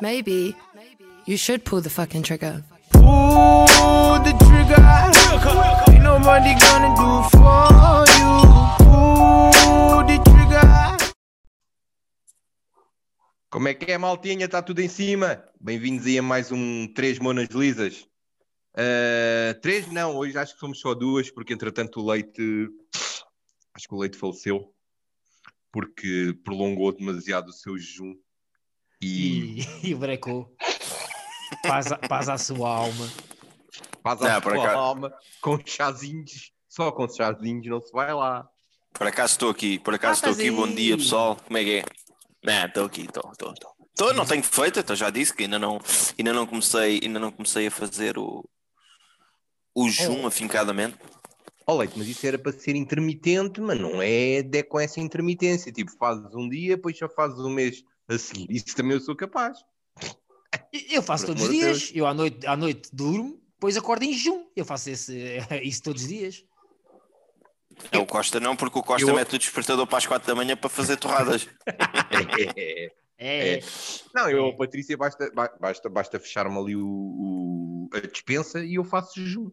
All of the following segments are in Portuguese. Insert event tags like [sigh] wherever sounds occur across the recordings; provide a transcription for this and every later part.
Maybe you should pull the fucking trigger. Pull the trigger. Ain't nobody gonna do for you. Pull the trigger. Como é que é, maltinha? Está tudo em cima? Bem-vindos aí a mais um Três Monas Lisas. Uh, três não, hoje acho que somos só duas, porque entretanto o Leite, acho que o Leite faleceu, porque prolongou demasiado o seu jejum. E, E, [laughs] e brecou. Paz, a- paz à sua alma. faz a Não, por sua alma com chazinhos, só com chazinhos não se vai lá. Por acaso estou aqui, por Ah, acaso estou aqui, bom dia pessoal, como é que é? Não, estou aqui, estou, estou, estou. Estou, não tenho feito, então já disse que ainda não, ainda não comecei, ainda não comecei a fazer o, o jejum afincadamente. Ó Leite, mas isso era para ser intermitente, mas não é de com essa intermitência. Tipo, fazes um dia, depois só fazes um mês a seguir. Isso também eu sou capaz. Eu faço Por todos os dias. Eu à noite, à noite durmo, depois acordo em jejum. Eu faço esse, [laughs] isso todos os dias. É o Costa não, porque o Costa Eu- mete o despertador para as 4 da manhã para fazer torradas. [laughs] É. É. Não, eu, a Patrícia, basta, ba- basta, basta fechar-me ali o, o- a dispensa e eu faço jejum.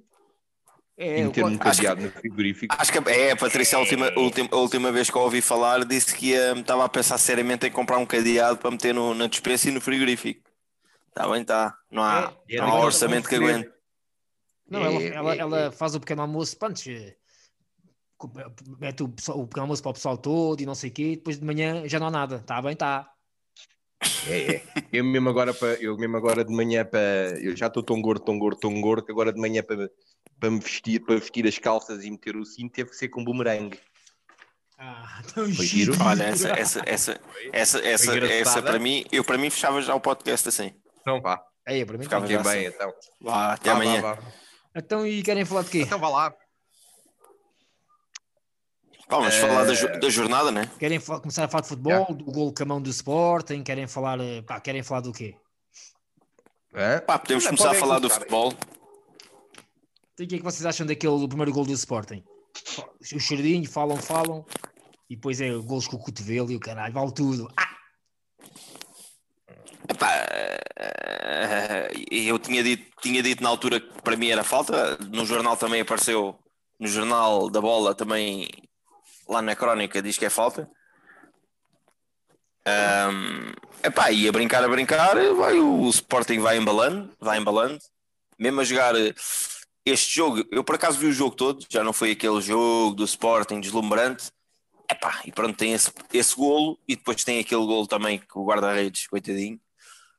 É, e um co- Acho que- cadeado no frigorífico. Acho que é, a Patrícia, a última, a última, a última vez que eu ouvi falar, disse que ia- estava a pensar seriamente em comprar um cadeado para meter no, na dispensa e no frigorífico. Está bem, está. Não há, É, é não há daqueles orçamento que aguente. Não, ela, É, ela, é, ela é. faz o pequeno almoço, pronto, eh, co- mete o, o pequeno almoço para o pessoal todo e não sei o quê, depois de manhã já não há nada. Está bem, está. É, é. Eu mesmo agora, para, eu mesmo agora de manhã para. Eu já estou tão gordo, tão gordo, tão gordo que agora de manhã para, para me vestir, para vestir as calças e meter o cinto teve que ser com bumerangue. Ah, tão Foi giro. giro. Olha, essa, essa, essa, essa, essa, essa para mim, eu para mim fechava já o podcast assim. Então vá, É, para mim Ficava bem assim. então. Vá, até Vá, amanhã. vá, vá. Então, e querem falar de quê? Então vá lá. Vamos Eh, falar da, jo- da jornada, né? Querem começar a falar de futebol, do gol com a mão do Sporting? Querem falar, eh, pá, querem falar do quê? Hã? Pá, podemos Não, começar a falar do começar. futebol. Então, o que é que vocês acham daquele do primeiro gol do Sporting? O choradinho, falam, falam, e depois é golos com o cotovelo e o caralho, vale tudo. Ah, Epá, eh, eu tinha dito, tinha dito na altura que para mim era falta. No jornal também apareceu, no jornal da bola também, lá na crónica, diz que é falta. Ahm, epá, e a brincar, a brincar, vai, o Sporting vai embalando, vai embalando. Mesmo a jogar este jogo, eu por acaso vi o jogo todo, já não foi aquele jogo do Sporting deslumbrante. Epá, e pronto, tem esse, esse golo e depois tem aquele golo também que o guarda-redes, coitadinho.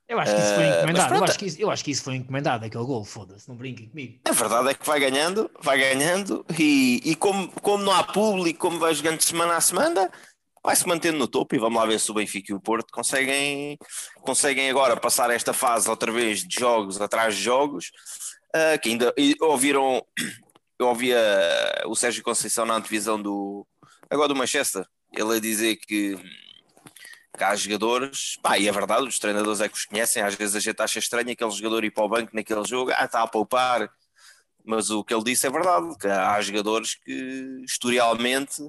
eu acho que isso foi Eh, encomendado. mas Eu acho, que isso, eu acho que isso foi encomendado, aquele gol, foda-se, não brinquem comigo. A verdade é que vai ganhando, vai ganhando, e, e como, como não há público, como vai jogando de semana a semana, vai se mantendo no topo. E vamos lá ver se o Benfica e o Porto conseguem, conseguem agora passar esta fase outra vez de jogos atrás de jogos. Ah, que ainda ouviram, [clears throat] eu ouvia o Sérgio Conceição na antevisão do agora do Manchester, ele a dizer que que há jogadores, pá, e é verdade, os treinadores é que os conhecem, às vezes a gente acha estranho aquele jogador ir para o banco naquele jogo, ah, está a poupar, mas o que ele disse é verdade, que há jogadores que historialmente,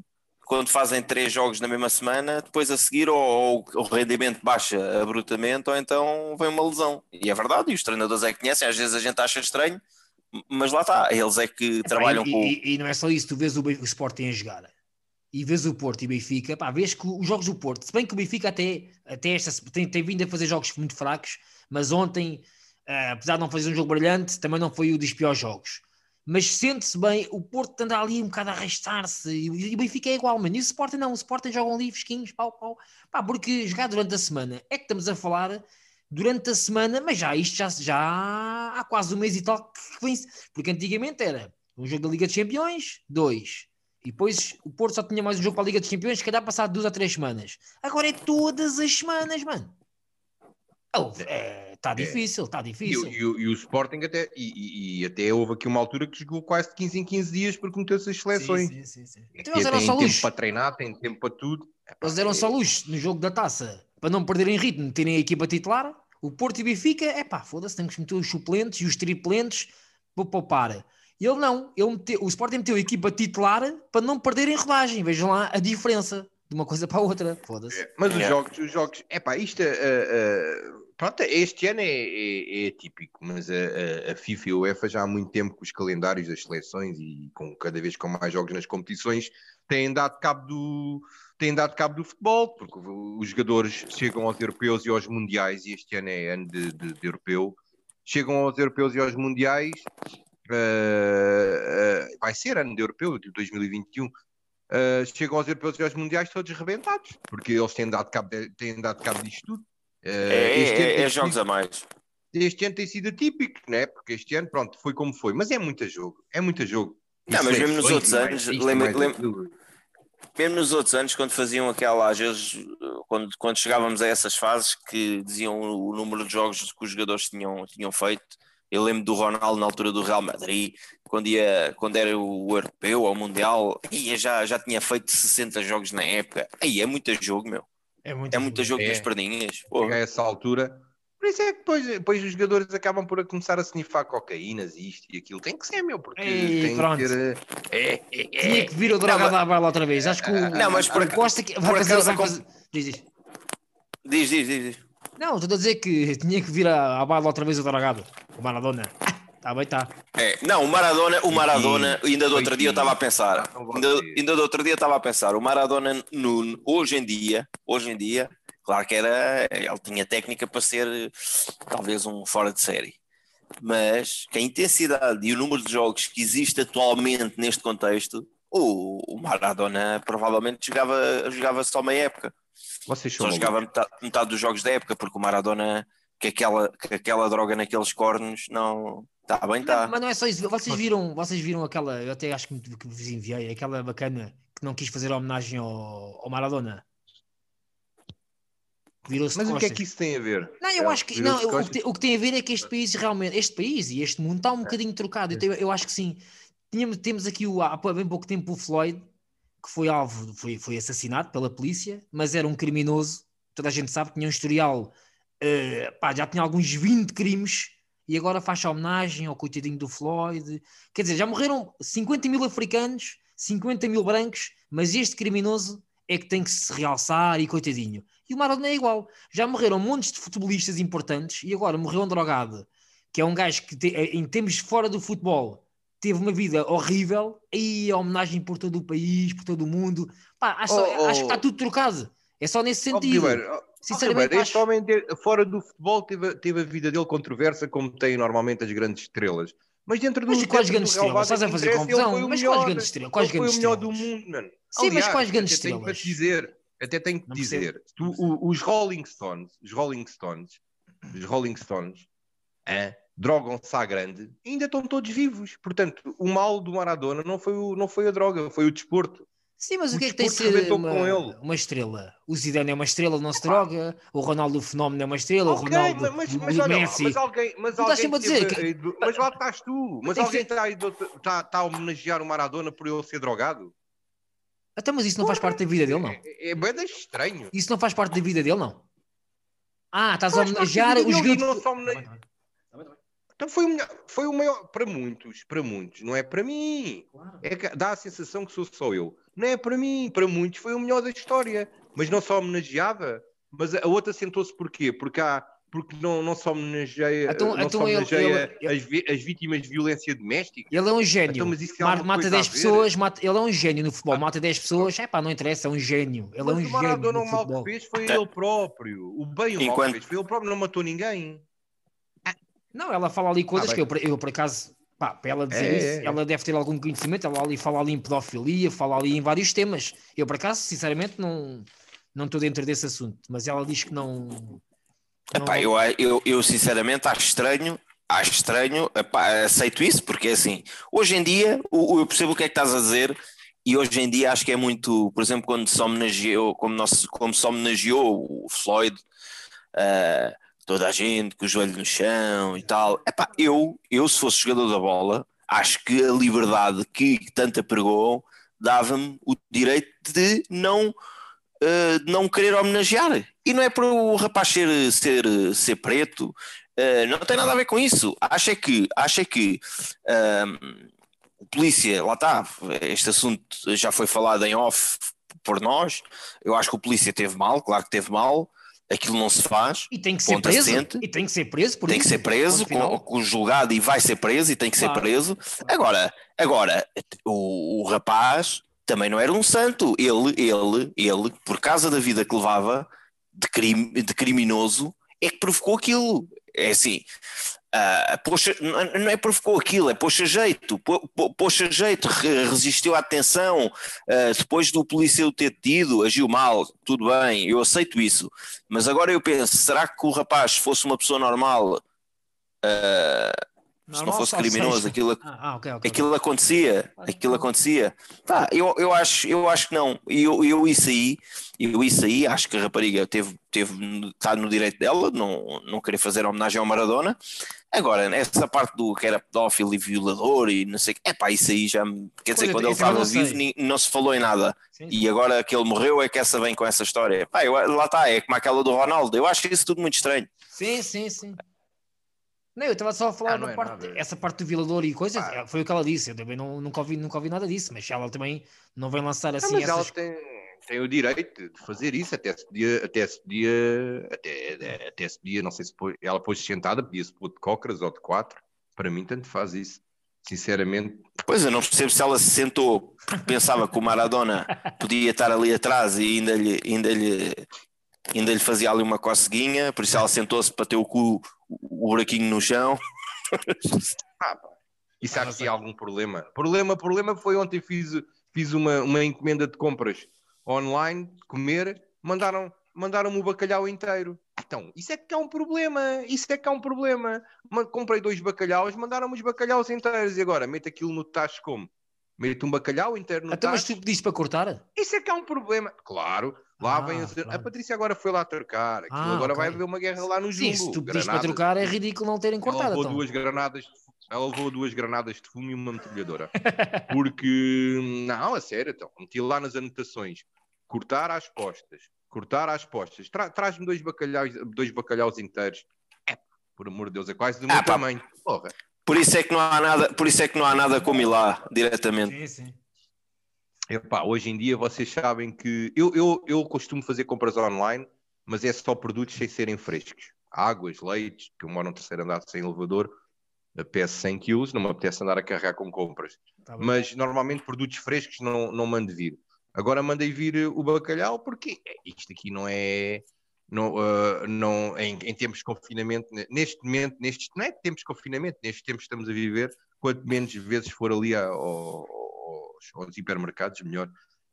quando fazem três jogos na mesma semana, depois a seguir ou, ou o rendimento baixa abruptamente, ou então vem uma lesão. E é verdade, e os treinadores é que conhecem, às vezes a gente acha estranho, mas lá está, eles é que trabalham e, com. e, e não é só isso, tu vês o, o Sporting a jogar e vês o Porto e Benfica, pá, vês que os jogos do Porto, se bem que o Benfica até, até esta, tem, tem vindo a fazer jogos muito fracos, mas ontem, ah, apesar de não fazer um jogo brilhante, também não foi o dos piores jogos. Mas sente-se bem, o Porto anda ali um bocado a arrastar-se e, o Benfica é igual, mano. E o Sporting não, o Sporting jogam ali fresquinhos, pau, pau. Pá, porque jogar durante a semana é que estamos a falar durante a semana, mas já isto já, já há quase um mês e tal que porque antigamente era um jogo da Liga dos Campeões, dois. E depois o Porto só tinha mais um jogo para a Liga dos Campeões, se calhar passado duas ou três semanas. Agora é todas as semanas, mano. Está difícil, está E, difícil. o- e o- e o Sporting até, e, e- e até houve aqui uma altura que jogou quase de 15 em 15 dias porque meteu-se as seleções. Sim, sim, sim, sim. E Então eles eram só tempo luz. para treinar, tem tempo para tudo. Eles deram é- só luz no jogo da taça para não perderem ritmo, terem a equipa titular. O Porto e o Benfica, é pá, foda-se, temos que meter os suplentes e os triplentes para poupar. Ele não, ele meteu, o Sporting meteu a equipa titular para não perderem rodagem. Vejam lá a diferença de uma coisa para a outra. Foda-se. Mas os jogos, os jogos, epá, isto, ah, ah, Pronto, este ano é, é, é típico, mas a, a, FIFA e a UEFA já há muito tempo com os calendários das seleções e com cada vez com mais jogos nas competições têm dado cabo do, têm dado cabo do futebol, porque os jogadores chegam aos europeus e aos mundiais, e este ano é ano de, de, de europeu, chegam aos europeus e aos mundiais, uh, uh, vai ser ano de europeu, de 2021, uh, chegam aos europeus e aos mundiais todos rebentados, porque eles têm dado cabo, de, têm dado cabo disto tudo. É, é, é jogos a mais. Este ano tem sido atípico, né? porque este ano, pronto, foi como foi, mas é muito jogo, é muito jogo. Não, mas mesmo nos outros anos, lembra, lembra, mesmo nos outros anos, quando faziam aquela, às vezes, quando, quando chegávamos a essas fases que diziam o número de jogos que os jogadores tinham, tinham feito, eu lembro do Ronaldo na altura do Real Madrid, quando, ia, quando era o europeu ou o Mundial, ia, já, já tinha feito 60 jogos na época. Aí é muito jogo, meu. É muito, é muito jogo é. das perdinhas. A essa altura. Por isso é que depois, depois os jogadores acabam por começar a snifar cocaínas e isto e aquilo. Tem que ser, meu, porque Ei, tem pronto. que ter. É, é, é. Tinha que vir o droga da bala outra vez. Acho que o, não, mas por, Costa que vai fazer. Vai fazer... Diz, diz. Diz, diz, diz. Não, estou a dizer que tinha que vir a, a bala outra vez o drogado. O Maradona. Está bem, está. É, não, o Maradona, o Maradona, ainda do outro dia eu estava a pensar, ainda, ainda do outro dia estava a pensar, o Maradona no, hoje em dia, hoje em dia, claro que era, ele tinha técnica para ser talvez um fora de série, mas que a intensidade e o número de jogos que existe atualmente neste contexto, o, o Maradona provavelmente jogava, jogava só meia época. Vocês só jogava metade, metade, dos jogos da época, porque o Maradona, que aquela, que aquela droga naqueles cornos, não, Está bem, está. Mas não é só isso. Vocês viram, vocês viram aquela, eu até acho que, vos enviei, aquela bacana que não quis fazer homenagem ao, ao Maradona. Mas o que é que isso tem a ver? Não, eu é, acho que não, o, que, o que tem a ver é que este país realmente, este país e este mundo está um é. bocadinho trocado. Eu, eu, acho que sim. Tínhamos, temos aqui o, há bem pouco tempo o Floyd, que foi alvo, foi, foi assassinado pela polícia, mas era um criminoso. Toda a gente sabe que tinha um historial, uh, pá, já tinha alguns 20 crimes e agora faz homenagem ao coitadinho do Floyd. Quer dizer, já morreram 50 mil africanos, 50 mil brancos, mas este criminoso é que tem que se realçar e coitadinho. E o Maradona é igual. Já morreram montes de futebolistas importantes e agora morreu um drogado, que é um gajo que, te, em termos fora do futebol, teve uma vida horrível. E a homenagem por todo o país, por todo o mundo. Pá, acho, oh, oh. acho que está tudo trocado. É só nesse sentido. Oh, Sinceramente, okay, este homem, fora do futebol, teve, teve a vida dele controversa, como tem normalmente as grandes estrelas. Mas dentro do. Mas quais grandes estrelas? Estás a fazer confusão? Mas quais grandes estrelas? Quais grandes foi o melhor do mundo, mano. Sim, Aliás, mas quais grandes até estrelas? Tenho dizer, até tenho que dizer, tu, os Rolling Stones, os Rolling Stones, os Rolling Stones, é, drogam-se à grande, ainda estão todos vivos. Portanto, o mal do Maradona não foi, o, não foi a droga, foi o desporto. Sim, mas o, o que é que tem de ser uma, uma, estrela? O Zidane é uma estrela, não se droga. O Ronaldo o Fenómeno é uma estrela. Okay, o Ronaldo mas, mas, o Messi. Mas alguém, mas alguém sempre a dizer que... [laughs] Mas lá estás tu. Mas alguém está, está, está a homenagear o Maradona por ele ser drogado? Até, mas isso não faz parte da vida dele, não? É, é bem estranho. Isso não faz parte da vida dele, não? Ah, estás a homenagear os gritos. Então foi o, melhor, foi o maior para muitos, para muitos, não é para mim. Claro. É que dá a sensação que sou só eu. Não é para mim, para muitos foi o melhor da história. Mas não só homenageava, mas a outra sentou-se porquê? Porque há porque não, não só homenageia, então, não então só homenageia ele, ele, as, as, vítimas de violência doméstica. Ele é um gênio. Então, mas isso mata, mata 10 pessoas, mata, ele é um gênio no futebol, ah. mata 10 pessoas, é pá, não interessa, é um gênio. Ele é um o Maradona o mal que fez foi ele próprio. O bem o mal que fez foi ele próprio, não matou ninguém. Não, ela fala ali coisas ah, que eu, eu, por acaso, pá, para ela dizer é, isso, é, é. ela deve ter algum conhecimento, ela ali fala ali em pedofilia, fala ali em vários temas. Eu, por acaso, sinceramente, não, não estou dentro desse assunto, mas ela diz que não. não... Epá, eu, eu, eu, sinceramente acho estranho, acho estranho, epá, aceito isso, porque assim, hoje em dia, eu percebo o que é que estás a dizer, e hoje em dia acho que é muito, por exemplo, quando se homenageou, como, nosso, como se homenageou o Floyd. Uh, toda a gente com o joelho no chão e tal. Epá, eu, eu, se fosse jogador da bola, acho que a liberdade que tanto apregou dava-me o direito de não, uh, não querer homenagear. E não é para o rapaz ser, ser, ser preto, uh, não tem nada a ver com isso. Acho é que, acho é que uh, o polícia, lá está, este assunto já foi falado em off por nós. Eu acho que o polícia teve mal, claro que teve mal aquilo não se faz, E tem que ser preso. assente. E tem que ser preso por tem que isso. ser preso, com, com julgado e vai ser preso e tem que ser Claro. preso. Agora, agora o, o rapaz também não era um santo. Ele, ele, ele, por causa da vida que levava de, crime, de criminoso, é que provocou aquilo. É assim. Ah, poxa, não é provocou aquilo, é poxa jeito, po- po- poxa jeito, re- resistiu à tensão, ah, depois do polícia o ter tido, agiu mal, tudo bem, eu aceito isso, mas agora eu penso, será que o rapaz fosse uma pessoa normal, ah, se não fosse criminoso, aquilo, Ah, ah, ok, ok. aquilo acontecia, aquilo acontecia. Pá, eu, eu, acho, eu acho que não. Eu, eu isso aí, eu isso aí, acho que a rapariga teve, teve, está no direito dela, não, não querer fazer homenagem ao Maradona. Agora, essa parte do que era pedófilo e violador e não sei o que, é pá, isso aí já. Quer dizer, quando ele estava vivo, ni- não se falou em nada. Sim. E agora que ele morreu é que essa vem com essa história. Pá, eu, lá está, é como aquela do Ronaldo. Eu acho isso tudo muito estranho. Sim, sim, sim. Não, eu estava só a falar Ah, da é parte, nada. essa parte do violador e coisas, Ah. é, foi o que ela disse. Eu também não, nunca, ouvi, nunca ouvi nada disso, mas ela também não vem lançar Não, assim mas ela essas tem, tem o direito de fazer isso, até se podia, até se podia, até, até se podia, não sei se pôs- ela pôs sentada, podia-se pôr de cócoras ou de quatro. Para mim, tanto faz isso. Sinceramente, Pois eu não percebo se ela se sentou porque pensava que o Maradona podia estar ali atrás e ainda lhe, ainda lhe, ainda lhe fazia ali uma coceguinha, por isso ela sentou-se para ter o cu, o buraquinho no chão. isso há aqui algum problema. Problema, problema foi ontem fiz, fiz uma, uma encomenda de compras online, de comer, mandaram, mandaram-me o bacalhau inteiro. Então, isso é que é um problema, isso é que é um problema. Ma- Comprei dois bacalhaus, mandaram-me os bacalhaus inteiros e agora mete aquilo no tacho como? Mete um bacalhau inteiro no Até mas tacho. tu pediste para cortar? Isso é que é um problema. Claro, lá Ah, vem a... claro. a Patrícia agora foi lá trocar. Aquilo Ah, agora ok. vai haver uma guerra lá no Sim, Jumbo. se tu pediste para trocar é ridículo não terem Ela cortado. levou Então. duas granadas, de- ela levou duas granadas de fumo e uma metralhadora. [laughs] Porque, não, a sério, então, meti lá nas anotações, cortar às costas, cortar às costas, Tra- traz-me dois bacalhaus, dois bacalhaus inteiros. É, por amor de Deus, é quase do meu Ah, pá. tamanho. Porra. Por isso é que não há nada, por isso é que não há nada como ir lá diretamente. Sim, sim. Epá, hoje em dia vocês sabem que eu, eu, eu costumo fazer compras online, mas é só produtos sem serem frescos. Águas, leites, que eu moro no terceiro andar sem elevador, peço 100 quilos, não me apetece andar a carregar com compras. Tá. Mas normalmente produtos frescos não, não mando vir. Agora mandei vir o bacalhau porque isto aqui não é. Não, ah, não, em, em tempos de confinamento, ne- neste momento, nestes, não é tempos de confinamento, nestes tempos que estamos a viver, quanto menos vezes for ali a- ao- aos, aos hipermercados, melhor.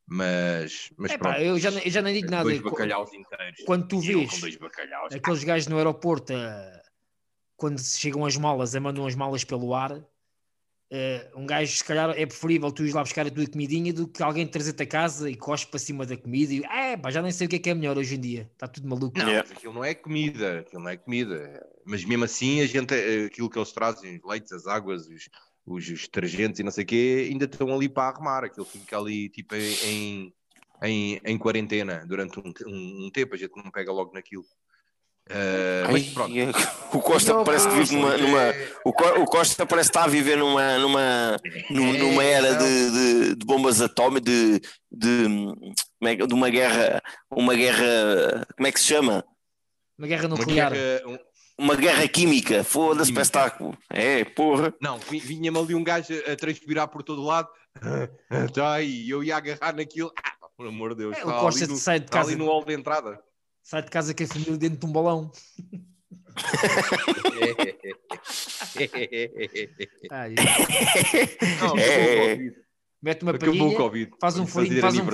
Mas, mas Epá, pronto. eu já, nem- eu já nem digo nada. Dois bacalhaus inteiros. Quando tu vês aqueles gajos no aeroporto, eh, quando se chegam as malas, a mandam as malas pelo ar, eh, um gajo, se calhar, é preferível tu ires lá buscar a tua comidinha do que alguém trazer-te a casa e cospe para cima da comida e, é, pá, já nem sei o que é que é melhor hoje em dia. Está tudo maluco. Não, Yeah. mas aquilo não é comida, aquilo não é comida. Mas mesmo assim, a gente, eh, aquilo que eles trazem, os leites, as águas, os, os, os detergentes e não sei o quê, ainda estão ali para arrumar. Aquilo fica ali tipo em, em, em quarentena durante um, um, um tempo, a gente não pega logo naquilo. Mas Ai, pronto. o Costa Não, parece que vive numa, numa- é- o, Co- o Costa parece estar a viver numa, numa, num- numa era de, de- de bombas atómicas, de, de, é de uma guerra, uma guerra, como é que se chama? Uma guerra Uma nuclear. guerra- um- Uma guerra química, foda-se, parece estar. É, porra. Não, vi- vinha-me ali um gajo a, transpirar por todo lado. Está [laughs] aí, eu ia agarrar naquilo. Ah, por amor de Deus. É, está o Costa ali no, sai de está ali casa, no hall de entrada. Sai de casa com a família dentro de um balão. [laughs] Ai, Não, É. o Covid. mete uma Acabou palhinha, Covid. faz um furinho, faz um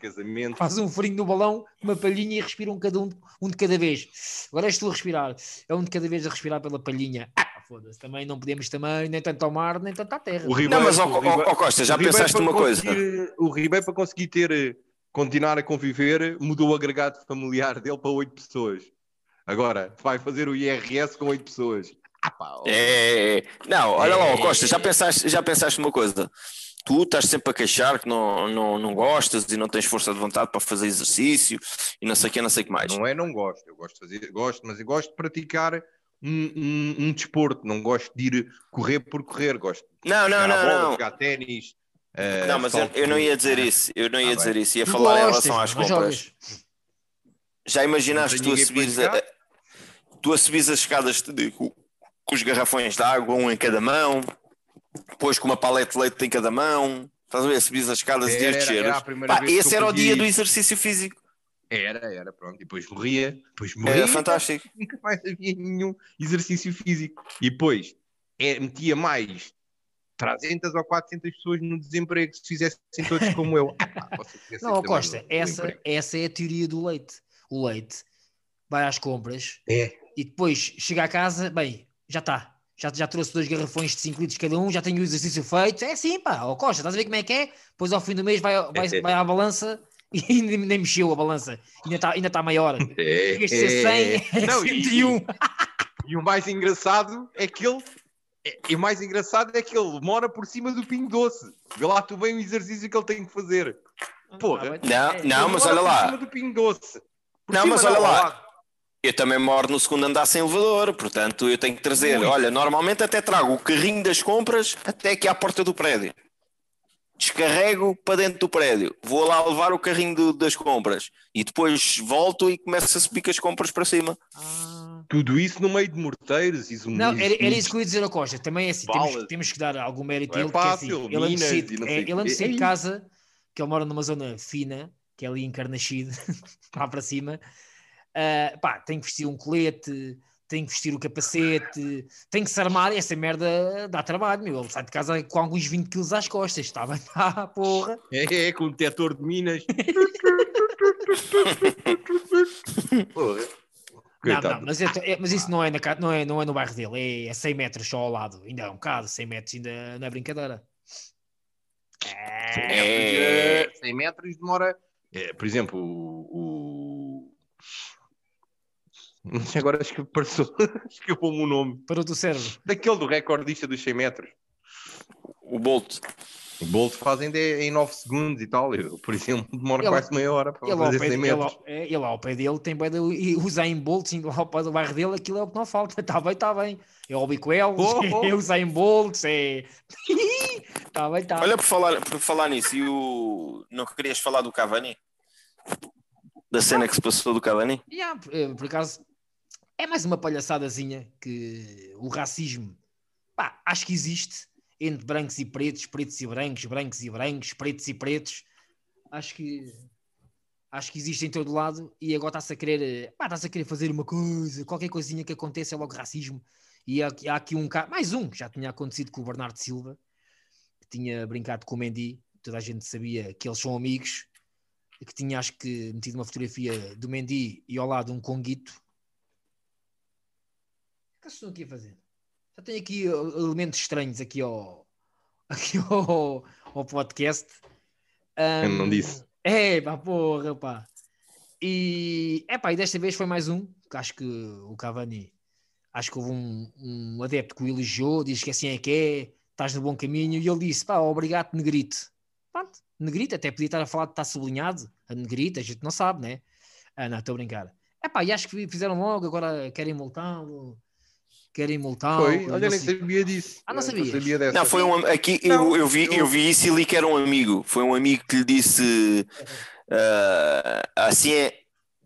casamentos. faz um furinho no balão, uma palhinha e respiram cada um, um de cada vez. Agora és tu a respirar. É um de cada vez a respirar pela palhinha. Ah, foda-se. Também não podemos também, nem tanto ao mar, nem tanto à terra. O Ribeiro, Não, mas ó, o ó, Ribeiro- ó, Costa, já pensaste para uma coisa? conseguir- O Ribeiro para conseguir ter, eh, continuar a conviver, mudou o agregado familiar dele para oito pessoas. Agora, vai fazer o IRS com oito pessoas. Ah, pá, ó. É, não, olha lá, É. Costa, já pensaste, já pensaste uma coisa? Tu estás sempre a queixar que não, não, não gostas e não tens força de vontade para fazer exercício e não sei o que, não sei o que mais. Não é não gosto, eu gosto de fazer, gosto, mas eu gosto de praticar um, um, um desporto, não gosto de ir correr por correr, gosto de Não, não, não, bola, não. jogar ténis. Eh, Não, mas eu, eu não ia dizer isso, eu não ia Ah, dizer bem. isso, ia Tu falar em gostas, relação às compras. jogas. Já imaginaste tu a subires a, tu a subires as escadas de- com, com os garrafões de água, um em cada mão, depois com uma palete de leite em cada mão, estás a ver? Subires as escadas e Era, era, desceres. era a primeira Pá, vez que esse era o dia do exercício físico. Era, era, pronto. E depois morria, depois morria. Era fantástico. [laughs] Nunca mais havia nenhum exercício físico. E depois é, metia mais 300 ou 400 pessoas no desemprego se fizessem todos como eu. [laughs] Ah, Não, Costa, essa, essa é a teoria do leite. O leite vai às compras É. e depois chega a casa, bem, já está. Já, já trouxe dois garrafões de 5 litros cada um, já tenho o exercício feito. É assim, pá, ó Costa, estás a ver como é que é? Depois ao fim do mês vai, vai, vai à balança [laughs] e nem, nem mexeu a balança. Ainda está ainda tá maior. É, ser 100, é Não, [laughs] e- 101. E o mais engraçado é que ele. É- E o mais engraçado é que ele mora por cima do Pingo Doce. Vê lá tu bem o exercício que ele tem que fazer. Porra. Não, não, mas olha por lá. cima do Pingo Doce. Por Não, mas olha lá. lado. Eu também moro no segundo andar sem elevador, portanto eu tenho que trazer. Ui. Olha, normalmente até trago o carrinho das compras até aqui à porta do prédio. Descarrego para dentro do prédio, vou lá levar o carrinho do- das compras e depois volto e começo a subir com as compras para cima. Tudo isso no meio de morteiros e zumbis. Não, era, era isso que eu ia dizer ao Costa. Também é assim, temos, Balas. temos que dar algum mérito a é ele, porque é assim, fácil, ele antes de e não é, sei o ele quê. antes de sair É de isso. casa, que ele mora numa zona fina, que é ali em Carnaxide, [laughs] lá para cima, ah, pá, tem que vestir um colete, tem que vestir o capacete, tem que se armar, essa merda dá trabalho, meu. Ele sai de casa com alguns 20 quilos às costas, está bem? [laughs] Ah, porra. É, é, com o detector de minas. [laughs] Porra. Não, não, mas, é- é- mas isso não é, na, não, é, não é no bairro dele, é a 100 metros só ao lado. Ainda é um bocado, 100 metros ainda não é brincadeira. É. É, 100 metros demora. É, por exemplo, o. o... [laughs] Agora acho que passou. [laughs] Escapou-me o nome. Para o teu cérebro. Daquele do recordista dos 100 metros. O Bolt. O Bolt fazem de- em 9 segundos e tal. Eu, por exemplo, demora Ele- quase meia hora para Ele fazer pé, 100 ele, ao, metros. é, ele ao pé dele tem de e usar em Bolt lá ao pé do bairro dele, aquilo é o que não falta. Está [laughs] bem, está bem. É o Bicoel, Oh, oh. [laughs] é usar em Bolt, é. Está [laughs] bem, está. Olha, por falar, por falar nisso, e o... não querias falar do Cavani? Da cena que se passou do Cavani? Yeah, por, eh, por acaso, é mais uma palhaçadazinha que o racismo, pá, acho que existe entre brancos e pretos, pretos e brancos, brancos e brancos, pretos e pretos. Acho que acho que existe em todo lado e agora está-se a querer, está-se a querer fazer uma coisa, qualquer coisinha que aconteça é logo racismo. E há, há aqui um caso, mais um, que já tinha acontecido com o Bernardo Silva, que tinha brincado com o Mendy, toda a gente sabia que eles são amigos, que tinha acho que metido uma fotografia do Mendy e ao lado um conguito. O que vocês estão aqui a fazer? Já tenho aqui uh, elementos estranhos aqui ao, [laughs] aqui ao, ao podcast. Eu Ahm, não disse. É, pá, porra, pá. E, é pá, e desta vez foi mais um, que acho que o Cavani, acho que houve um, um adepto que o elogiou, diz que assim é que é, estás no bom caminho, e ele disse, pá, obrigado, Negrito. Pronto, Negrito, até podia estar a falar de estar sublinhado, a Negrito, a gente não sabe, né? Ah, não, estou a brincar. É pá, e acho que fizeram logo, agora querem multá-lo, querem multá-lo. Foi, olha, não nem sei- sabia disso. Ah, não Eu sabias? sabia dessa. Não, foi um aqui Não, eu, eu vi, eu- eu vi isso e li que era um amigo. Foi um amigo que lhe disse ah, assim é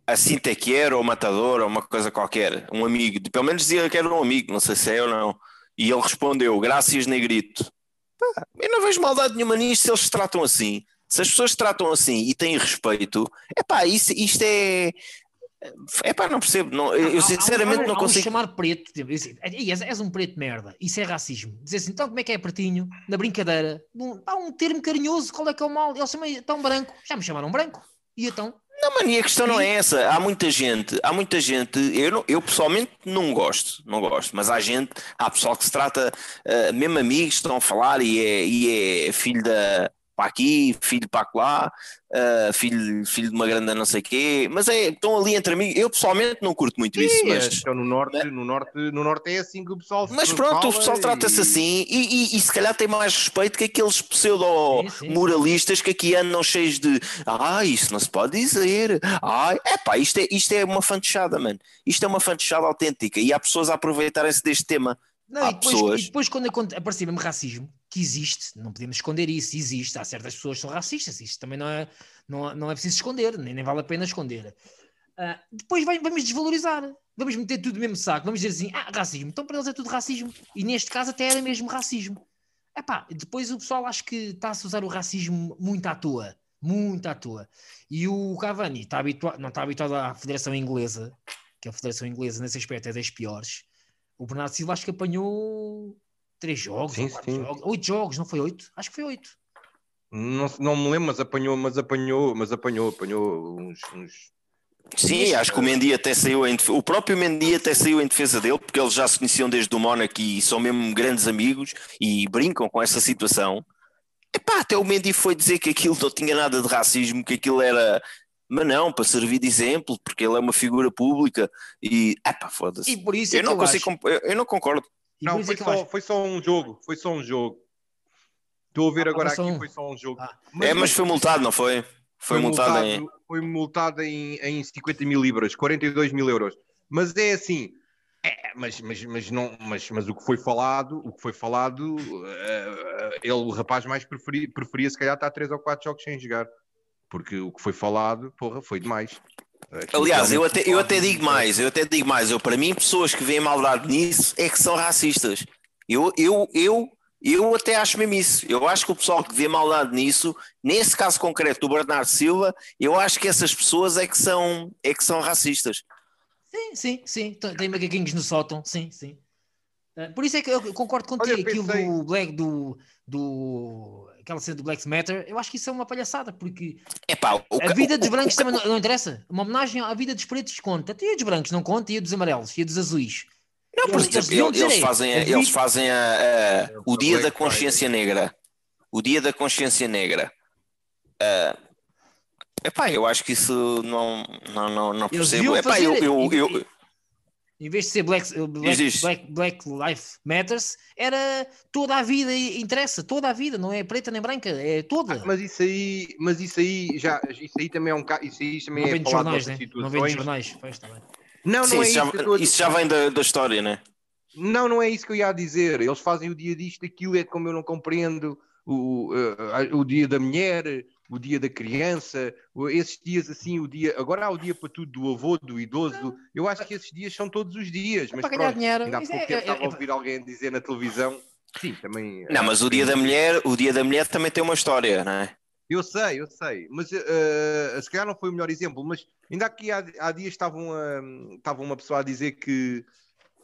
assim te quero, ou matador, ou uma coisa qualquer. Um amigo, pelo menos dizia que era um amigo, não sei se é ou não. E ele respondeu: Graças, Negrito. Pá, eu não vejo maldade nenhuma nisto se eles se tratam assim. Se as pessoas se tratam assim e têm respeito, é pá, isso, isto é. É pá, não percebo. Não, eu Há- há- sinceramente há- há não consigo. chamar preto, tipo, assim, "Ei, és, és um preto merda, isso é racismo. Dizer assim, então como é que é pretinho? Na brincadeira, um, pá, um termo carinhoso, qual é que é o mal? Eles chamam tão branco, já me chamaram branco. E então? Não, mano, e a questão não é essa. Há muita gente, há muita gente, eu, não- eu pessoalmente não gosto, não gosto, mas há gente, há pessoal que se trata, ah, mesmo amigos, estão a falar e é, e é filho da para aqui, filho para lá, ah, filho, filho de uma grande não sei quê, mas é, estão ali entre amigos. Eu pessoalmente não curto muito isso, Sim, mas, então no norte, no, norte, no norte é assim que o pessoal se mas pronto, fala o pessoal e- trata-se assim e, e- e se calhar tem mais respeito que aqueles pseudo-moralistas que aqui andam cheios de ah, isso não se pode dizer. Ai, epá, isto é, isto é uma fantochada, mano. Isto é uma fantochada autêntica e há pessoas a aproveitarem-se deste tema. Não, Há e, depois, pessoas- e depois quando aparecer mesmo racismo, que existe, não podemos esconder isso, existe, há certas pessoas que são racistas, isto também não é, não, não é preciso esconder, nem, nem vale a pena esconder. Ah, depois vai- vamos desvalorizar. Vamos meter tudo no mesmo saco. Vamos dizer assim, ah, racismo. Então para eles é tudo racismo. E neste caso até era mesmo racismo. Epá, depois o pessoal acho que está-se a usar o racismo muito à toa. Muito à toa. E o Cavani está habituado, não está habituado à Federação Inglesa, que a Federação Inglesa nesse aspecto é das piores. O Bernardo Silva acho que apanhou três jogos, Sim, ou quatro sim. jogos, oito jogos, não foi oito? Acho que foi oito. Não, não me lembro, mas apanhou, mas apanhou, mas apanhou, apanhou uns. uns... Sim, acho que o Mendy até saiu em defesa, o próprio Mendy até saiu em defesa dele, porque eles já se conheciam desde o Mónaco e são mesmo grandes amigos e brincam com essa situação. Epá, até o Mendy foi dizer que aquilo não tinha nada de racismo, que aquilo era, mas não, para servir de exemplo, porque ele é uma figura pública e, epá, E foda-se. por isso é Eu que não eu consigo, acho- eu não concordo. E Não, foi é só, acho- foi só um jogo, foi só um jogo. Estou a ver Ah, agora foi aqui, um. foi só um jogo. Ah. é, mas foi multado, não foi? Foi, multado, em. foi multado em, em 50 mil libras, 42 mil euros. Mas é assim, é, mas, mas, mas, não, mas, mas o que foi falado, o que foi falado, eh, ele, o rapaz mais preferia, preferia se calhar estar 3 ou 4 jogos sem jogar. Porque o que foi falado, porra, foi demais. Aquilo Aliás, eu até, eu até digo mais, eu até digo mais. Eu, para mim, pessoas que veem maldade nisso é que são racistas. Eu, eu, eu, eu até acho mesmo isso. Eu acho que o pessoal que vê maldade nisso, nesse caso concreto do Bernardo Silva, eu acho que essas pessoas é que são, é que são racistas. Sim, sim, sim. Tem- macaquinhos no sótão, sim, sim. Ah, por isso é que eu concordo contigo. Olha, Aquilo pensei- do Black, do, do. Aquela cena do Black Matter, eu acho que isso é uma palhaçada, porque Epá, o a vida o- dos brancos o- também não, não interessa. Uma homenagem à vida dos pretos conta. Até a dos brancos não conta, e a dos amarelos, e a dos azuis. Não, por Eles- exemplo, eles eles, fazem, eles fazem a- a- o dia da consciência negra. O dia da consciência negra. Ah, epá, eu acho que isso não, não, não, não percebo. Epá, fazer. eu, eu, eu- Em vez de ser Black, Black, Diz, diz. Black, Black Life Matters, era toda a vida e- interessa, toda a vida, não é preta nem branca, é toda. Ah, Mas isso aí, mas isso aí já, isso aí também é um isso aí também não é vem de falado jornais, né? Não vem de jornais. Pois, tá bem. Não, não sim, é isso, já, isso já vem da, da história, né? Não, não é isso que eu ia dizer. Eles fazem o dia disto, aquilo é como eu não compreendo o, eh, o dia da mulher, o dia da criança, esses dias assim, o dia. Agora há o dia para tudo do avô, do idoso. Eu acho que esses dias são todos os dias. Mas para ganhar pronto, dinheiro. ainda há pouco é- tempo é- estava a é- ouvir alguém dizer na televisão. Sim, também. Não, mas o dia da mulher, o dia da mulher também tem uma história, não é? Eu sei, eu sei, mas eh, se calhar não foi o melhor exemplo, mas ainda aqui há, há dias estavam a, estava uma pessoa a dizer que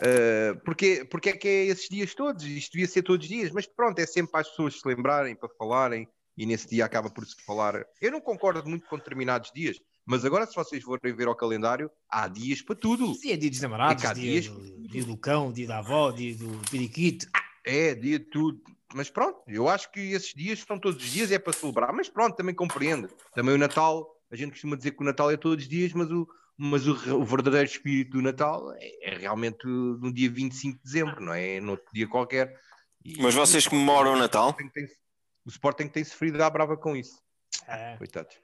eh, porque, porque é que é esses dias todos? Isto devia ser todos os dias, mas pronto, é sempre para as pessoas se lembrarem, para falarem, e nesse dia acaba por se falar. Eu não concordo muito com determinados dias, mas agora se vocês forem ver ao calendário, há dias para tudo. Sim, é dia dos namorados, É que há dia, dias- do, dia do cão, dia da avó, dia do periquito. É, dia de tudo. Mas pronto, eu acho que esses dias são todos os dias, é para celebrar. Mas pronto, também compreendo. Também o Natal, a gente costuma dizer que o Natal é todos os dias, mas o, mas o, o verdadeiro espírito do Natal é, é realmente no dia 25 de dezembro, não é? No outro dia qualquer. E- Mas vocês comemoram o Natal? Sporting tem, o Sporting tem sofrido à brava com isso. é. Coitados.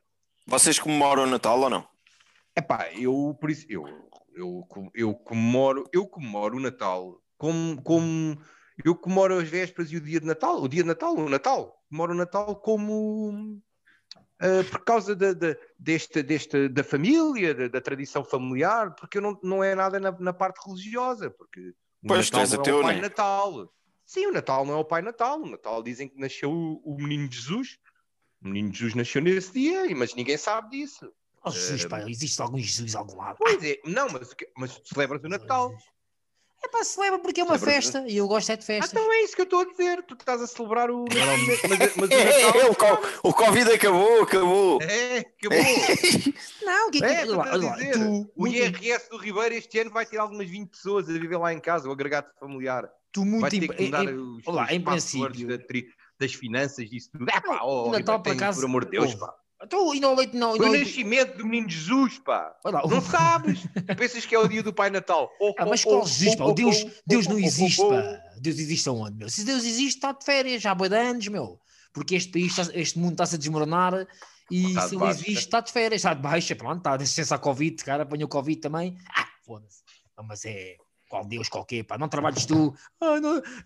Vocês comemoram o Natal ou não? Epá, eu por isso eu, eu, eu comemoro, eu comemoro o Natal como, como eu comemoro as vésperas e o dia de Natal, o dia de Natal, o Natal, comemoro o Natal como ah, por causa da, da, desta, desta, da família, da, da tradição familiar, porque eu não, não é nada na, na parte religiosa, porque o Pois, Natal não é o Pai né? Natal. Sim, o Natal não é o Pai Natal, o Natal dizem que nasceu o, o menino Jesus. O menino Jesus nasceu nesse dia, mas ninguém sabe disso. Oh, Jesus, pá, existe algum Jesus a algum lado? Pois é, não, mas, o mas celebras o Natal. É pá, celebra porque é uma Celebra- festa e eu gosto é de Ah, festas. então é isso que eu estou a dizer. Tu estás a celebrar o mas, mas o [laughs] É, o, Natal. co- o Covid acabou, acabou. É, acabou. [laughs] Não, o que é que É, lá, lá, dizer. tu, O IRS do Ribeiro este ano vai ter algumas 20 pessoas a viver lá em casa, o agregado familiar. Tu Vai muito ter em- que mudar em- os, olá, os em princípio. da tri- das finanças, disso tudo. É pá, oh, Ribeiro, por acaso, por amor de Deus, houve. pá. Então, e não o leite não. Foi não o nascimento do menino Jesus, pá. Olha lá, Não [laughs] sabes? Pensas que é o dia do Pai Natal. Oh, Ah, mas oh, qual oh, Jesus, oh, pá? oh, Deus, oh, Deus oh, não oh, existe, oh, oh. pá. Deus existe aonde, meu? Se Deus existe, está de férias, já há bué de anos, meu. Porque este país, este mundo está-se a desmoronar e Está se ele existe, está de férias, está de baixa, pronto, está de licença à Covid, cara, apanhou Covid também. Ah, foda-se. Mas é qual Deus, qualquer, pá. Não trabalhes tu. Ah,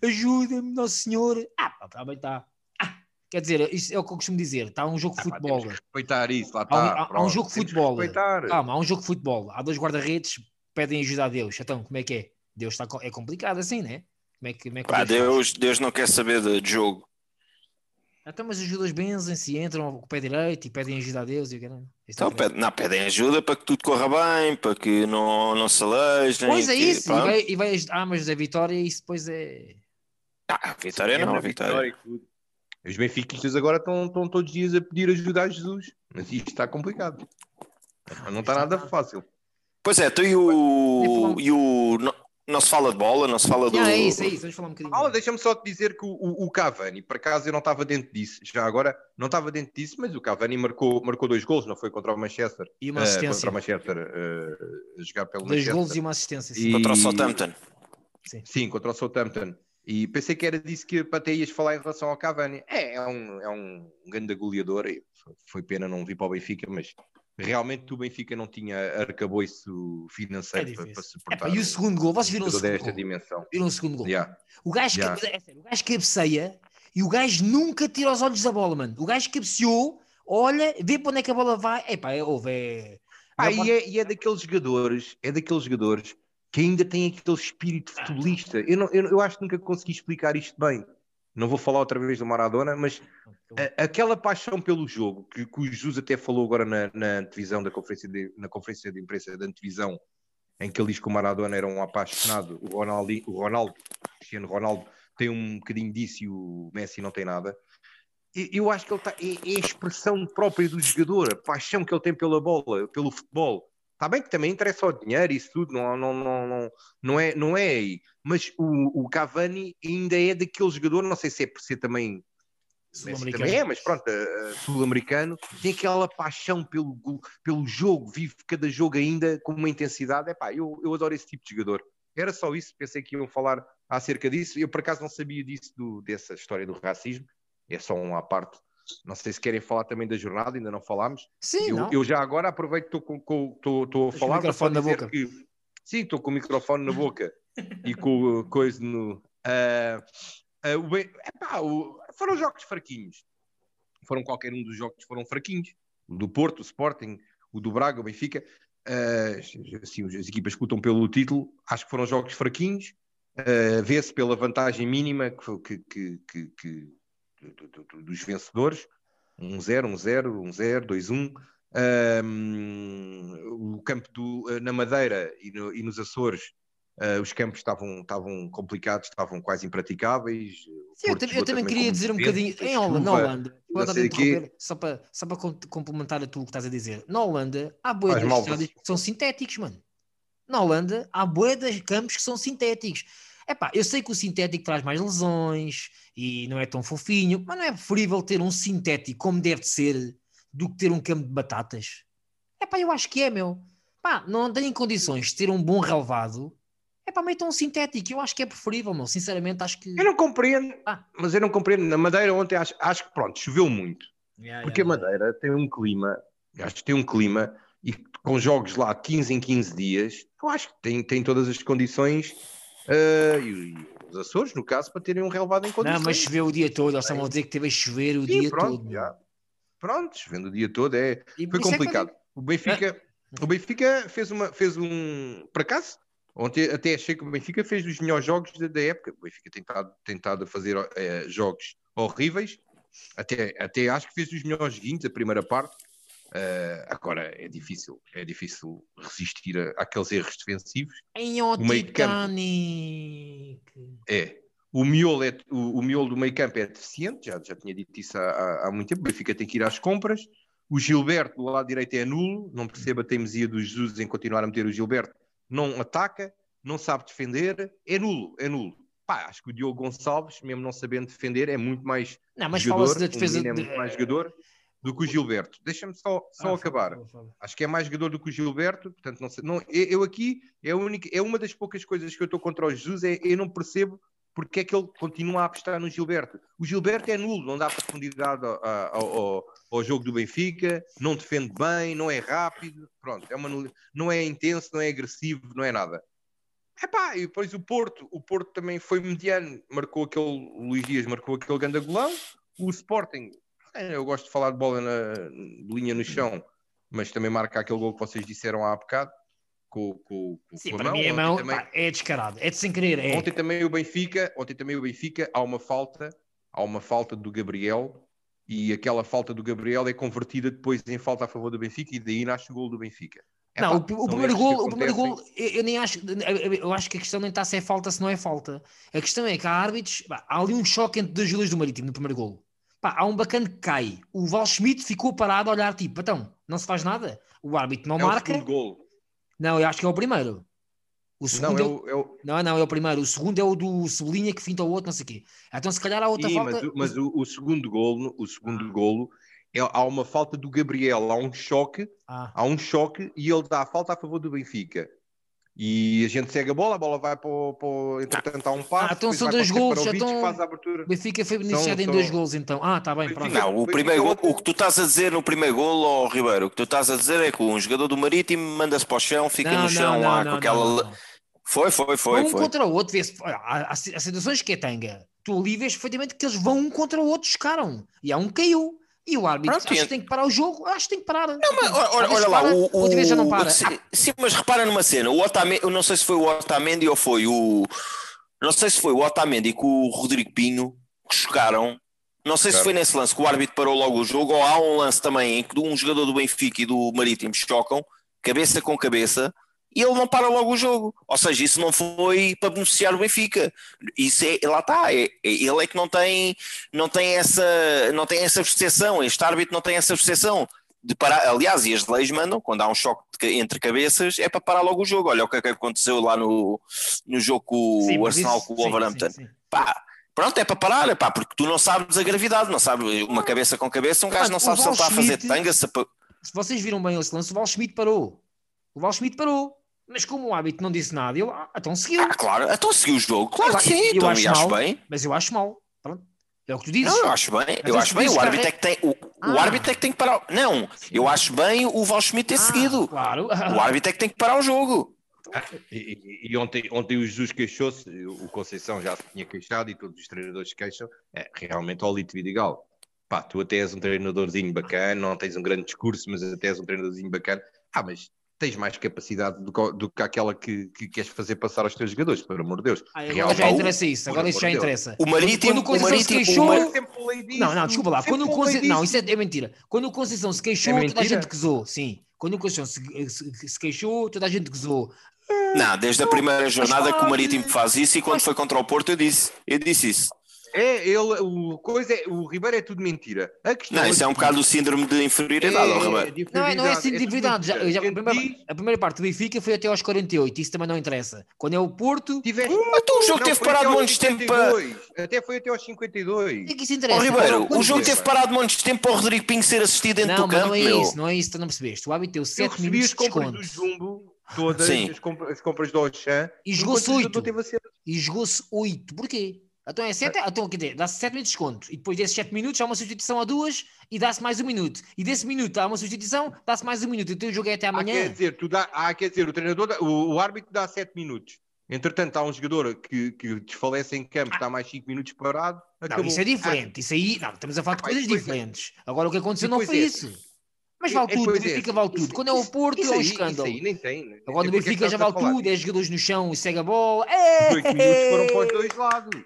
ajuda-me, Nosso Senhor. Ah, pá, também está. Ah, Quer dizer, isso é o que eu costumo dizer. Está um jogo de Ah, pá, futebol. temos que respeitar isso, lá Há um- está. há- há um jogo de futebol. Calma, há um jogo de futebol. Há dois guarda-redes, pedem ajuda a Deus. Então, como é que é? Deus está, é complicado assim, né? Como é que, como é que Pá? Deus, Deus não quer saber de jogo. Então, mas os jogadores benzem-se, entram com o pé direito e pedem ajuda a Deus e o caralho. Isso Então, não é- pede- não, pedem ajuda para que tudo corra bem, para que não, não se alejem. Pois é que- isso. E vai, e vai, ah, mas a vitória, isso depois é. Ah, a vitória não, a vitória. tudo. Os benfiquistas agora estão, estão todos os dias a pedir ajuda a Jesus, mas isto está complicado. Não está nada fácil. Pois é, tu e o. falamos. E o não, se fala de bola, não se fala do. Ah, é isso, é isso. Vamos falar um bocadinho. Fala, deixa-me só te dizer que o, o, o Cavani, por acaso eu não estava dentro disso, já agora não estava dentro disso, mas o Cavani marcou, marcou dois gols, não foi contra o Manchester? E uma Eh, assistência. contra o Manchester, a jogar pelo Dois Manchester. golos e uma assistência. sim. E- Contra o Southampton. Sim, contra o Southampton. E pensei que era disso que até ias falar em relação ao Cavani. É, é um, é um grande goleador. e Foi pena não vir para o Benfica, mas realmente o Benfica não tinha arcabouço É financeiro para, difícil. para Epá, suportar. e o segundo gol? Vocês viram o segundo esta gol? dimensão. Viram o segundo gol? Yeah. O gajo, Yeah. cabe- é sério, o gajo cabeceia e o gajo nunca tira os olhos da bola, mano. O gajo cabeceou, olha, vê para onde é que a bola vai. Epá, é, ouve, é... Ah, e, é, e é daqueles jogadores, é daqueles jogadores que ainda têm aquele espírito futebolista. Eu, não, eu, eu acho que nunca consegui explicar isto bem. Não vou falar outra vez do Maradona, mas a- aquela paixão pelo jogo, que, que o Jesus até falou agora na, na antevisão da conferência de, na conferência de imprensa da antevisão, em que ele diz que o Maradona era um apaixonado, o Ronaldo, o Ronaldo, Cristiano Ronaldo, tem um bocadinho disso e o Messi não tem nada. Eu acho que ele tá, é, é a expressão própria do jogador, a paixão que ele tem pela bola, pelo futebol. Está bem que também interessa o dinheiro, isso tudo, não, não, não, não, não, é, não é aí. Mas o, o Cavani ainda é daquele jogador, não sei se é por ser também Messi Sul-americano. também é, mas pronto, eh, eh, sul-americano, tem aquela paixão pelo, pelo jogo, vive cada jogo ainda com uma intensidade. Epá, eu, eu adoro esse tipo de jogador. Era só isso, pensei que iam falar acerca disso. Eu por acaso não sabia disso, do- dessa história do racismo, é só um à parte. Não sei se querem falar também da jornada, ainda não falámos. Sim, Eu, não. eu já agora aproveito, estou a o falar só microfone na dizer boca. que sim, estou com o microfone na boca [laughs] e com o coisa no. ah, ah, o epá, o- foram jogos fraquinhos. Foram qualquer um dos jogos foram fraquinhos. O do Porto, o Sporting, o do Braga, o Benfica. ah, assim, as equipas que lutam pelo título, acho que foram jogos fraquinhos. Ah, Vê-se pela vantagem mínima que, que- que- que- do- do- do- dos vencedores. 1-0, 1-0, 1-0, 2-1. Um, o campo do, na Madeira e, no- e nos Açores, eh, os campos estavam, estavam complicados, estavam quase impraticáveis. O Sim, eu, também- eu também queria dizer um bocadinho. Em Holanda, na Holanda, só para, só para com- complementar a tu o que estás a dizer. Na Holanda, há estádios que são sintéticos, mano. Na Holanda, há de campos que são sintéticos. Epá, eu sei que o sintético traz mais lesões e não é tão fofinho, mas não é preferível ter um sintético como deve de ser do que ter um campo de batatas? Epá, eu acho que é, meu. Pá, não têm condições de ter um bom relevado. Epá, metam um sintético, eu acho que é preferível, meu. Sinceramente, acho que. Eu não compreendo, Ah. mas eu não compreendo. Na Madeira ontem acho, acho que pronto, choveu muito. Yeah, Porque a yeah, yeah. Madeira tem um clima, acho que tem um clima, e com jogos lá de 15 em 15 dias, eu acho que tem, tem todas as condições, eh, e, e os Açores, no caso, para terem um relevado em condições. Não, mas choveu o dia todo. Eles estavam a dizer que teve a chover o Sim, dia pronto, todo. já. Pronto, vendo o dia todo, é, E foi isso é que complicado. O Benfica, o Benfica fez, uma, fez um. Por acaso, ontem até achei que o Benfica fez os melhores jogos da, da época. O Benfica tem estado, tem estado a fazer eh, jogos horríveis, até, até acho que fez os melhores joguinhos, a primeira parte. Eh, agora é difícil, é difícil resistir a, àqueles erros defensivos. Em o campo. Titanic. É. O miolo, é, o, o miolo do meio campo é deficiente, já, já tinha dito isso há, há- há muito tempo. O Benfica tem que ir às compras. O Gilberto do lado direito é nulo, não percebe a teimosia do Jesus em continuar a meter o Gilberto. Não ataca, não sabe defender, é nulo, é nulo. Pá, acho que o Diogo Gonçalves, mesmo não sabendo defender, é muito mais Não, mas jogador, fala-se da defesa. menino é de- muito mais jogador do que o Gilberto. Deixa-me só, só Ah, acabar. Acho que é mais jogador do que o Gilberto, portanto, não sei, não, eu eu aqui é, a única, é uma das poucas coisas que eu estou contra o Jesus, é eu não percebo porque é que ele continua a apostar no Gilberto. O Gilberto é nulo, não dá profundidade ao, ao- ao- jogo do Benfica, não defende bem, não é rápido, pronto, é uma não é intenso, não é agressivo, não é nada. Epá, e depois o Porto, o Porto também foi mediano, marcou aquele, o Luís Dias marcou aquele grande golão, O Sporting, é, eu gosto de falar de bola na de linha no chão, mas também marca aquele gol que vocês disseram há bocado. Com, com, com, Sim, para mão. mim é mão, também- pá, é descarado, é de sem querer. É. Ontem também o Benfica, ontem também o Benfica, há uma falta, há uma falta do Gabriel e aquela falta do Gabriel é convertida depois em falta a favor do Benfica e daí nasce o gol do Benfica. É Não, pá, o, o primeiro gol, o primeiro gol, eu, eu nem acho, eu acho que a questão nem está se é falta, se não é falta. A questão é que há árbitros, pá, há ali um choque entre dois jogadores do Marítimo no primeiro gol. Pá, há um bacana que cai. O Val Schmidt ficou parado a olhar, tipo, então, não se faz nada. O árbitro não É o marca. segundo gol. Não, eu acho que é o primeiro. O Não, segundo é é o... Não, não, é o primeiro. O segundo é o do Cebolinha que finta o outro, não sei o quê. Então, se calhar há outra Sim, falta. mas, o- mas o, o segundo golo, o segundo golo, é, há uma falta do Gabriel, há um choque, Ah, há um choque e ele dá a falta a favor do Benfica. E a gente segue a bola, a bola vai para o, para o- entretanto há um passo, Ah, então são dois para o golos, Seferovic, então- faz a abertura. o Benfica foi beneficiado em são- dois gols, então. Ah, está bem, pronto. Não, o primeiro gol, o que tu estás a dizer no primeiro gol, ó Ribeiro, o que tu estás a dizer é que um jogador do Marítimo manda-se para o chão, fica Não, no chão não, lá não, com não, aquela. não, não. Foi, foi, foi. um foi. contra o outro, vê-se. Há, há, há situações que é tanga. Tu ali vês perfeitamente que eles vão um contra o outro, chocaram. E há um que caiu. E o árbitro Pronto, acho que tem que parar o jogo. Acho que tem que parar. Não, Mas, olha, olha lá, o, o, vez já não para. Sim, sim, mas repara numa cena. O Otamendi, eu não sei se foi o Otamendi ou foi o. Não sei se foi o Otamendi com o Rodrigo Pinho que chocaram. Não sei se Chocaram. foi nesse lance que o árbitro parou logo o jogo ou há um lance também em que um jogador do Benfica e do Marítimo chocam, cabeça com cabeça, e ele não para logo o jogo. Ou seja, isso não foi para beneficiar o Benfica. Isso é, lá está, é, é- ele é que não tem, não tem essa, não tem essa percepção. Este árbitro não tem essa percepção de parar. Aliás, e as leis mandam, quando há um choque de entre cabeças, é para parar logo o jogo. Olha o que é que aconteceu lá no, no jogo com Sim, o Arsenal isso- com o Wolverhampton. Pá, pronto, é para parar, pá, porque tu não sabes a gravidade, não sabes uma cabeça com cabeça, um gajo não sabe se ele está a fazer tanga, Se vocês viram bem esse lance, o Val Schmidt parou. O Val Schmidt parou. Mas como o árbitro não disse nada, ele, ah, então seguiu. Ah, claro, então seguiu o jogo, claro Eu- que sim, eu então acho e acho mal. bem. Mas eu acho mal. Pronto. É o que tu dizes. Não, eu acho bem, eu acho bem, o árbitro é- é que tem, o, o Ah. árbitro é que tem que parar, não, eu acho bem o Val Schmidt ter Ah, seguido, Claro. o árbitro é que tem que parar o jogo. E, e- e ontem, ontem o Jesus queixou-se, o Conceição já se tinha queixado e todos os treinadores se queixam. É realmente ao Lito Vidigal. Pá, tu até és um treinadorzinho bacana, não tens um grande discurso, mas até és um treinadorzinho bacana. Ah, mas tens mais capacidade do, que- do que aquela que, que queres fazer passar aos teus jogadores, por amor de Deus. Ah, agora Real- já interessa isso. Agora isso já amor de interessa. O Marítimo, Quando o o Conceição se Marítimo, queixou- o Não, não, desculpa lá. Quando o Conceição. Não, isso é, é mentira. Quando o Conceição se queixou, É toda a gente gozou. Sim. Quando o Conceição se, se- se queixou, toda a gente gozou. Não, desde a primeira jornada que o Marítimo faz isso e quando foi contra o Porto eu disse, eu disse isso. É, ele, o, coisa é, o Ribeiro é tudo mentira. A questão Não, isso é um bocado o síndrome de inferioridade, ó Ribeiro. de Não é, não é assim inferioridade, de verdade. tudo Já, já- a, primeira, a primeira parte do Benfica foi até aos 48. Isso também não interessa. Quando é o Porto, tiveste- Então o jogo Não, teve parado montes de tempo para. 52. Até foi até aos 52. o que é que isso interessa? Ribeiro, Quando o jogo é, teve parado montes de tempo para o Rodrigo Pinho ser assistido dentro Não, do campo, não é meu. isso, não é isso, tu não percebeste. O hábito teve Eu 7 recebi minutos de do desconto Jumbo, todas Sim. as compras, as compras do Auchan. e jogou-se enquanto o jogador 8 teve a ser- e jogou-se 8. Porquê? Então é 7, então, quer dizer, dá-se 7 minutos de desconto e depois desses 7 minutos há uma substituição a duas e dá-se mais um minuto. E desse minuto há uma substituição, dá-se mais um minuto. Então o jogo é até Ah, amanhã. quer dizer, tu dá, ah, quer dizer, o treinador, o, o árbitro dá 7 minutos. Entretanto, há um jogador que, que desfalece em campo, está mais 5 minutos parado. Não, acabou. isso é diferente. Isso aí, não, estamos a falar de Ah, coisas é. diferentes. Agora o que aconteceu não Depois foi é. isso. Mas É- vale é, tudo, o pois é. Benfica vale tudo. Isso- Quando é o Porto isso é um escândalo. Isso aí nem tem. né? Agora É o porque Benfica é já vale tudo, é jogadores no chão e segue a bola. 8 minutos foram para os dois lados.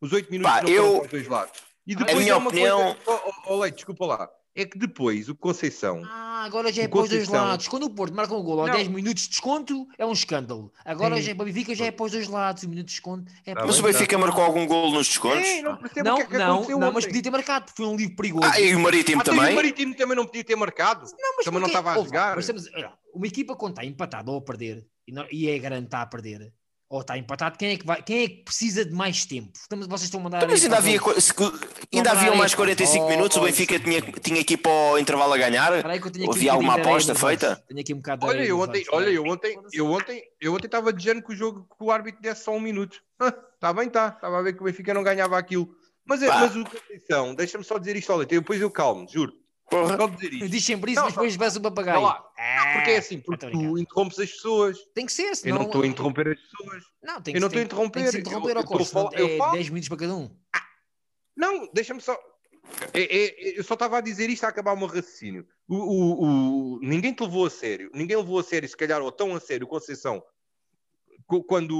Os 8 minutos Pá, foram eu- para os dois lados. E depois minha é uma opinião- coisa. Oh, oh, oh, Leite, desculpa lá. É que depois o Conceição. Ah, agora já é para os dois lados. Quando o Porto marca um gol aos Não. 10 minutos de desconto, é um escândalo. Agora Sim. já é para o Benfica, já é para os dois lados. O minuto de desconto é para Mas o Benfica marcou algum gol nos descontos? Não percebo Não, o que é que não, não, mas podia ter marcado, porque foi um livro perigoso. Ah, e o Marítimo Ah, tem o também? Marítimo também não podia ter marcado. Não, mas também não porquê? estava a jogar. mas estamos- olha, uma equipa quando está empatada ou a perder, e, não- e é grande está a perder, ou está empatado, quem é que, vai, quem é que precisa de mais tempo? Estamos, vocês estão a mandar. Então, Mas ainda havia, se- ainda havia mais aí, 45 oh, minutos, o oh, Benfica tinha, tinha que ir para o intervalo a ganhar? Aqui Havia um alguma aposta feita? Tenho aqui um bocado Olha, eu ontem, olha, eu ontem, eu ontem, eu ontem estava dizendo que o jogo que o árbitro desse só um minuto. Está [laughs] bem, está. Estava a ver que o Benfica não ganhava aquilo. Mas, é- Pá. mas o Conceição, deixa-me só dizer isto, olha, depois eu calmo, juro. Porra. Só dizer isto. Diz sempre isso, Não, mas depois vais um papagaio. Lá. Porque é assim, Ah, porque tu interrompes as pessoas. Tem que ser, Eu senão... não estou a interromper as pessoas. Não, tem eu que, não tem, estou a interromper, Tem que se interromper eu- ao eu eu é falo. 10 minutos para cada um. Não, deixa-me só. É- é- é- eu só estava a dizer isto a acabar o meu raciocínio. O, o- o- ninguém te levou a sério. Ninguém levou a sério, se calhar, ou tão a sério, o Conceição, co- quando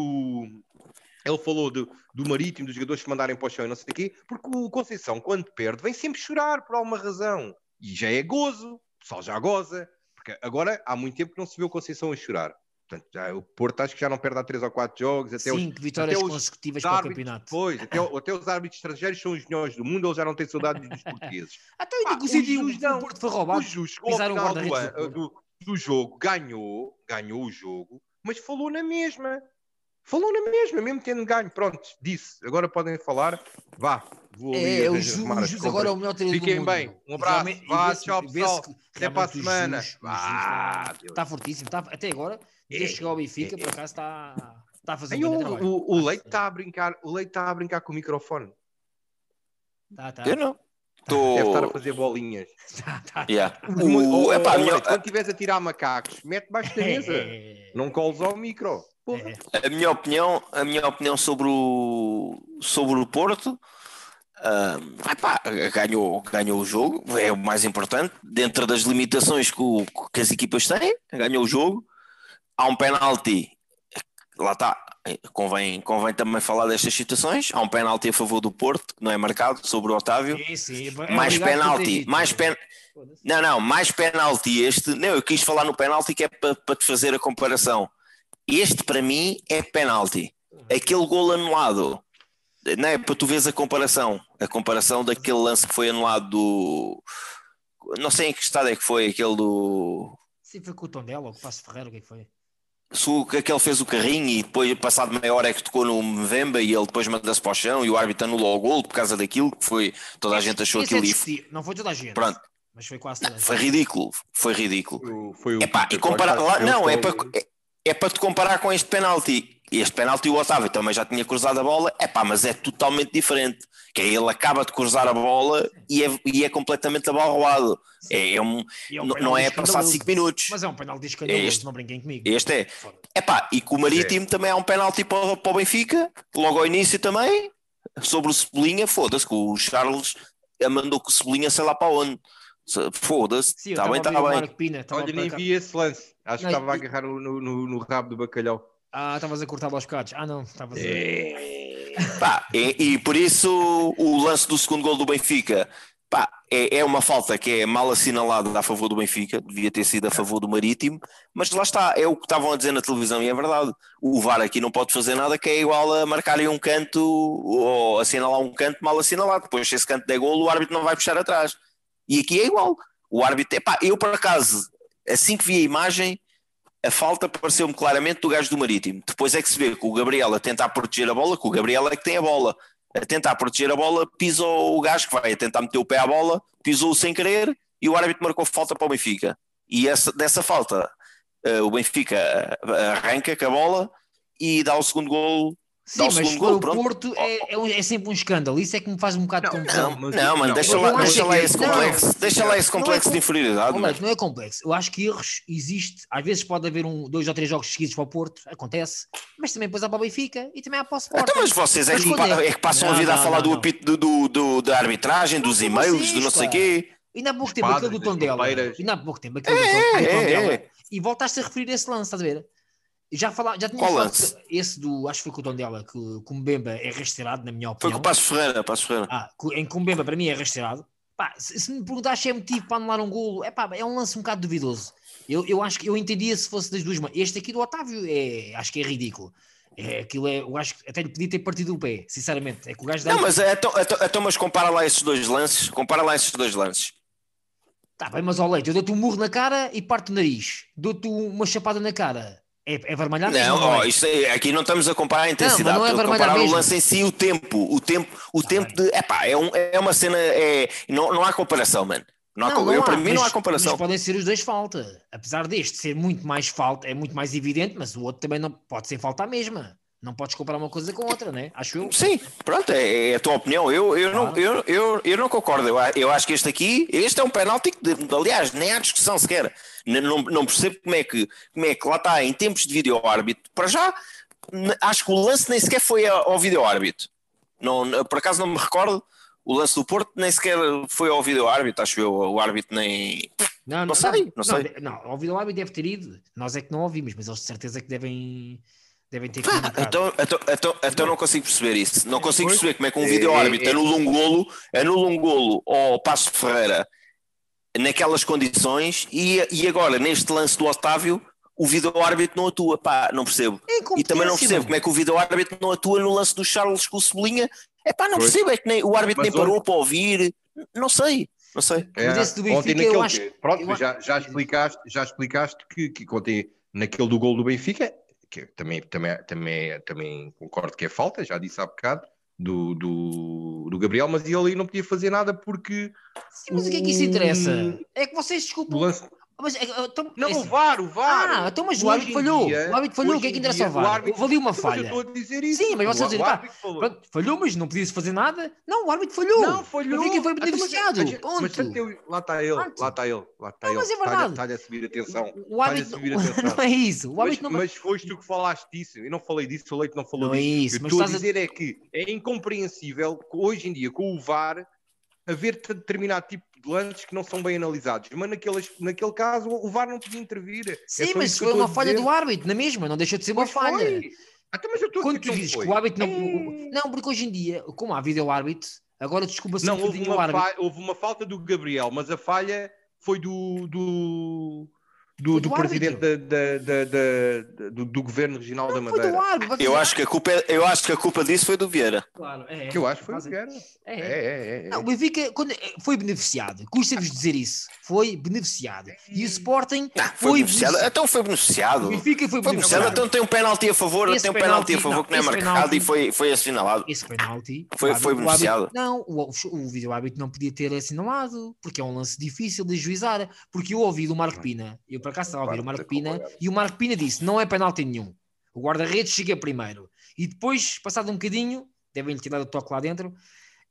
ele falou do, do marítimo, dos jogadores se mandarem para o chão e não sei o quê, porque o Conceição, quando perde, vem sempre chorar por alguma razão. E já é gozo, o pessoal já goza. Porque agora há muito tempo que não se vê o Conceição a chorar. Portanto, já, o Porto acho que já não perde há 3 ou 4 jogos. Até os, Cinco vitórias até os consecutivas para o árbitros- campeonato. Pois, até, o- até os árbitros estrangeiros são os melhores do mundo, eles já não têm saudades dos portugueses. Até ainda que o o o o Porto foi O roubado. Jus chegou ao o final do do, do jogo, ganhou, ganhou o jogo, mas falou na mesma. Falou na mesma, mesmo tendo ganho. Pronto, disse. Agora podem falar. Vá, vou ali É, o Jus, arrumar o as Jus agora é o melhor treinador Fiquem do mundo. bem. Um abraço. Realmente- Vá, vê-se- tchau, vê-se pessoal. que Até para a o semana. Jus- o Vá, está- fortíssimo. Está, até agora, desde É, que chegou ao Benfica, é, por acaso está, está a fazer Aí um o, o, o Leite está a brincar, o Leite está a brincar com o microfone. Tá, tá. Eu não. Deve estar a Tô... fazer bolinhas. [laughs] Tá, tá. Yeah. O, O... Epá, minha, Leite, quando estiveres a tirar macacos, mete baixo da mesa. É, [laughs] Não coles ao micro. Porra. é. a minha opinião, a minha opinião sobre o, sobre o Porto. ah, epá, ganhou, ganhou o jogo, é o mais importante, dentro das limitações que, o- que as equipas têm, ganhou o jogo. Há um penalti, lá está, convém, convém também falar destas situações. Há um penalti a favor do Porto, que não é marcado, sobre o Otávio. Sim, sim. É mais penalti, mais pen... Não, não, mais penalti este. Não, eu quis falar no penalti que é para te fazer a comparação. Este para mim é penalti. Aquele gol anulado, não é para tu veres a comparação. A comparação daquele lance que foi anulado do. Não sei em que estado é que foi, aquele do. Sim, foi com o Tondela ou com o Passo Ferreira, o que é que foi? Se o- aquele fez o carrinho e depois, passado meia hora, é que tocou no Mbemba e ele depois manda-se para o chão e o árbitro anulou o gol por causa daquilo que foi. Toda a gente achou é aquilo e discutível. Não foi toda a gente. Pronto. Mas foi quase toda a gente. foi ridículo. Foi ridículo. O- Foi o Epá, e comparar, lá- não, é para, é, é para te comparar com este penalti. Este penalti o Otávio também já tinha cruzado a bola, epá, mas é totalmente diferente. Que é ele acaba de cruzar a bola e é, e é completamente abalroado. É, é um, é um não, é passar escandaloso. 5 minutos. Mas é um penalti escandaloso, Este- não brinquem comigo. Este é. Foda-se. Epá, e com o Marítimo também há um penalti para, o- para o Benfica, logo ao início também, sobre o Cebolinha, foda-se, que o Charles mandou que o Cebolinha sei lá para onde. Se- Foda-se, está estava bem, a está bem. Pina. estava Olha, nem vi esse lance. Acho que Não, estava a agarrar no, no- no- rabo do bacalhau. Ah, estavas a cortar aos bocados. Ah, não, estavas a... Pá, e, e por isso o lance do segundo gol do Benfica pá, é, é uma falta que é mal assinalada a favor do Benfica, devia ter sido a favor do Marítimo, mas lá está, é o que estavam a dizer na televisão e é verdade. O VAR aqui não pode fazer nada que é igual a marcarem um canto ou assinalar um canto mal assinalado. Depois, se esse canto der gol, o árbitro não vai puxar atrás. E aqui é igual. O árbitro, epá, eu por acaso, assim que vi a imagem, a falta pareceu-me claramente do gajo do Marítimo. Depois é que se vê que o Gabriel a tentar proteger a bola, que o Gabriel é que tem a bola, a tentar proteger a bola, pisou o gajo que vai a tentar meter o pé à bola, pisou sem querer e o árbitro marcou falta para o Benfica. E essa, dessa falta, eh, o Benfica eh, arranca com a bola e dá o segundo gol. Sim, o mas se gol, o pronto. Porto é, é, um- é sempre um escândalo. Isso é que me faz um bocado de confusão. Não, mas- não, mano, não, deixa lá, deixa que- lá esse não, complexo, deixa lá esse não é complexo de inferioridade. Leite, não é complexo. Eu acho que erros existe. Às vezes pode haver um, dois ou três jogos seguidos para o Porto, acontece, mas também depois há para o Benfica e também há para o Sporting. Então, mas vocês é que, Mas quando pa- é que passam a Não, vida a não, falar não, do não. apito do, do, do- da arbitragem, dos Não, e-mails, do não sei pá. quê. Ainda há pouco tempo aquele do Tondela. Ainda há pouco tempo aquele do, É, do é, Tondela. é. E voltaste a referir esse lance, estás a ver? Já, fala, já tinha Qual lance? esse do, acho que foi com o Tondela, que, que o Mbemba é rasteirado, na minha Foi opinião. com o Passo Ferreira, Passo Ferreira. Ah, em que o Mbemba para mim é rasteirado. Pá, se, se me perguntares se é motivo para anular um golo, é pá, é um lance um bocado duvidoso. Eu, eu acho que eu entendia se fosse das duas mãos. Este aqui do Otávio é, acho que é ridículo. É, aquilo é, eu acho que até lhe podia ter partido o pé, sinceramente. É que o gajo dá. Não, mas é, então, então, mas compara lá esses dois lances. Compara lá esses dois lances. Tá bem, mas ao leite, eu dou-te um murro na cara e parto o nariz. Dou-te uma chapada na cara. É, é vermelhar mesmo, Não, não é? isto é- aqui não estamos a comparar a intensidade, não é estamos a comparar o mesmo. lance em si, o tempo, o tempo, o Tá tempo bem. de. Epá, é, um, é uma cena. É, não, não há comparação, mano. Não há, co- eu, há, para mim não mas- há comparação. Mas podem ser os dois falta. Apesar deste ser muito mais falta, é muito mais evidente, mas o outro também não pode ser falta a mesma. Não podes comparar uma coisa com outra, né? Acho eu. Sim, pronto, é, é a tua opinião. Eu, eu, não, Claro. eu, eu, eu não concordo. Eu, eu acho que este aqui, este é um penalti que, aliás, nem há discussão sequer. Não, não percebo como é, que, como é que lá está, em tempos de vídeo-árbitro, para já, acho que o lance nem sequer foi ao vídeo-árbitro. Não, por acaso não me recordo. O lance do Porto nem sequer foi ao vídeo árbitro, acho eu. O árbitro nem. Não, Não sei, não sei. Não, não, ouvido o árbitro deve ter ido. Nós é que não ouvimos, mas eles de certeza que devem, devem ter comunicado. Então, então, então, então não consigo perceber isso. Não consigo Pois. perceber como é que um É, vídeo é, árbitro é. anula um golo, anula um golo ao Passo Ferreira naquelas condições e, e agora neste lance do Otávio o vídeo árbitro não atua. Pá, não percebo. É E também não incompetência, percebo como é que o vídeo árbitro não atua no lance do Charles com o Cebolinha. É pá, não Pois. percebo. É que nem, o árbitro Mas nem parou ontem- para ouvir. Não sei, não sei. Mas esse do ontem Benfica, naquele eu acho- Pronto, eu já, já explicaste, já explicaste que, que ontem, naquele do gol do Benfica, que também, também, também, também concordo que é falta, já disse há bocado, do, do, do Gabriel, mas ele não podia fazer nada porque Sim, mas o que é que isso interessa? É que vocês o desculpam. lance. Mas, é, então, Não, é o assim, VAR, o VAR. Ah, então, mas o árbitro falhou. dia- O árbitro falhou, o que é que interessa ao VAR? o árbitro- Houve uma Mas eu falha. estou a dizer isso. Sim, mas vocês O dizem, pá. Pronto, falhou, mas não podia-se fazer nada. Não, o árbitro falhou. Não, falhou. O Benfica foi Então, mas- beneficiado. mas- Ponto. Mas lá está ele, lá está ele, lá está Não, ele. mas é verdade. Está-lhe a subir a atenção. [laughs] O árbitro subir a atenção. não é isso. O Mas, árbitro não mas foste tu que falaste disso. Eu não falei disso, o Leite não falou Não é disso. isso, Eu mas estou a dizer é que é incompreensível que hoje em dia, com o VAR, haver determinado tipo lances que não são bem analisados. Mas naqueles, naquele caso, o VAR não podia intervir. É Sim, só mas foi uma falha dizer. do árbitro, na mesma, não deixou de ser uma Pois falha. foi. Até, mas eu estou Quando tu dizes que o árbitro não. É. Não, porque hoje em dia, como há vídeo árbitro, agora desculpa-se Não, houve uma, árbitro. falha, houve uma falta do Gabriel, mas a falha foi do, do, do, do do presidente da- da- da- da- do, do governo regional da Foi do Madeira. árbitro. Eu acho que a culpa, é- eu acho que a culpa disso foi do Vieira. Claro, é, Que eu acho que foi o fazem- que era. É, É, é. é, é. Não, o Benfica quando, foi beneficiado. Custa-vos dizer isso. Foi beneficiado. E o Sporting Ah, foi, foi beneficiado. Então foi beneficiado. O Benfica foi Foi beneficiado. beneficiado. Então tem um penalti a favor, Esse tem um penalti a favor não, que não é marcado penalti- e foi, foi assinalado. Esse penalti Foi- árbitro- foi o beneficiado. árbitro- não, o, o, vídeo árbitro não podia ter assinalado, porque é um lance difícil de juizar. Porque eu ouvi do Marco Pina, eu para cá estava a ouvir o Marco Pina, e o Marco Pina disse: não é penalti nenhum. O guarda-redes chega primeiro. E depois, passado um bocadinho, devem-lhe ter dado o toque lá dentro.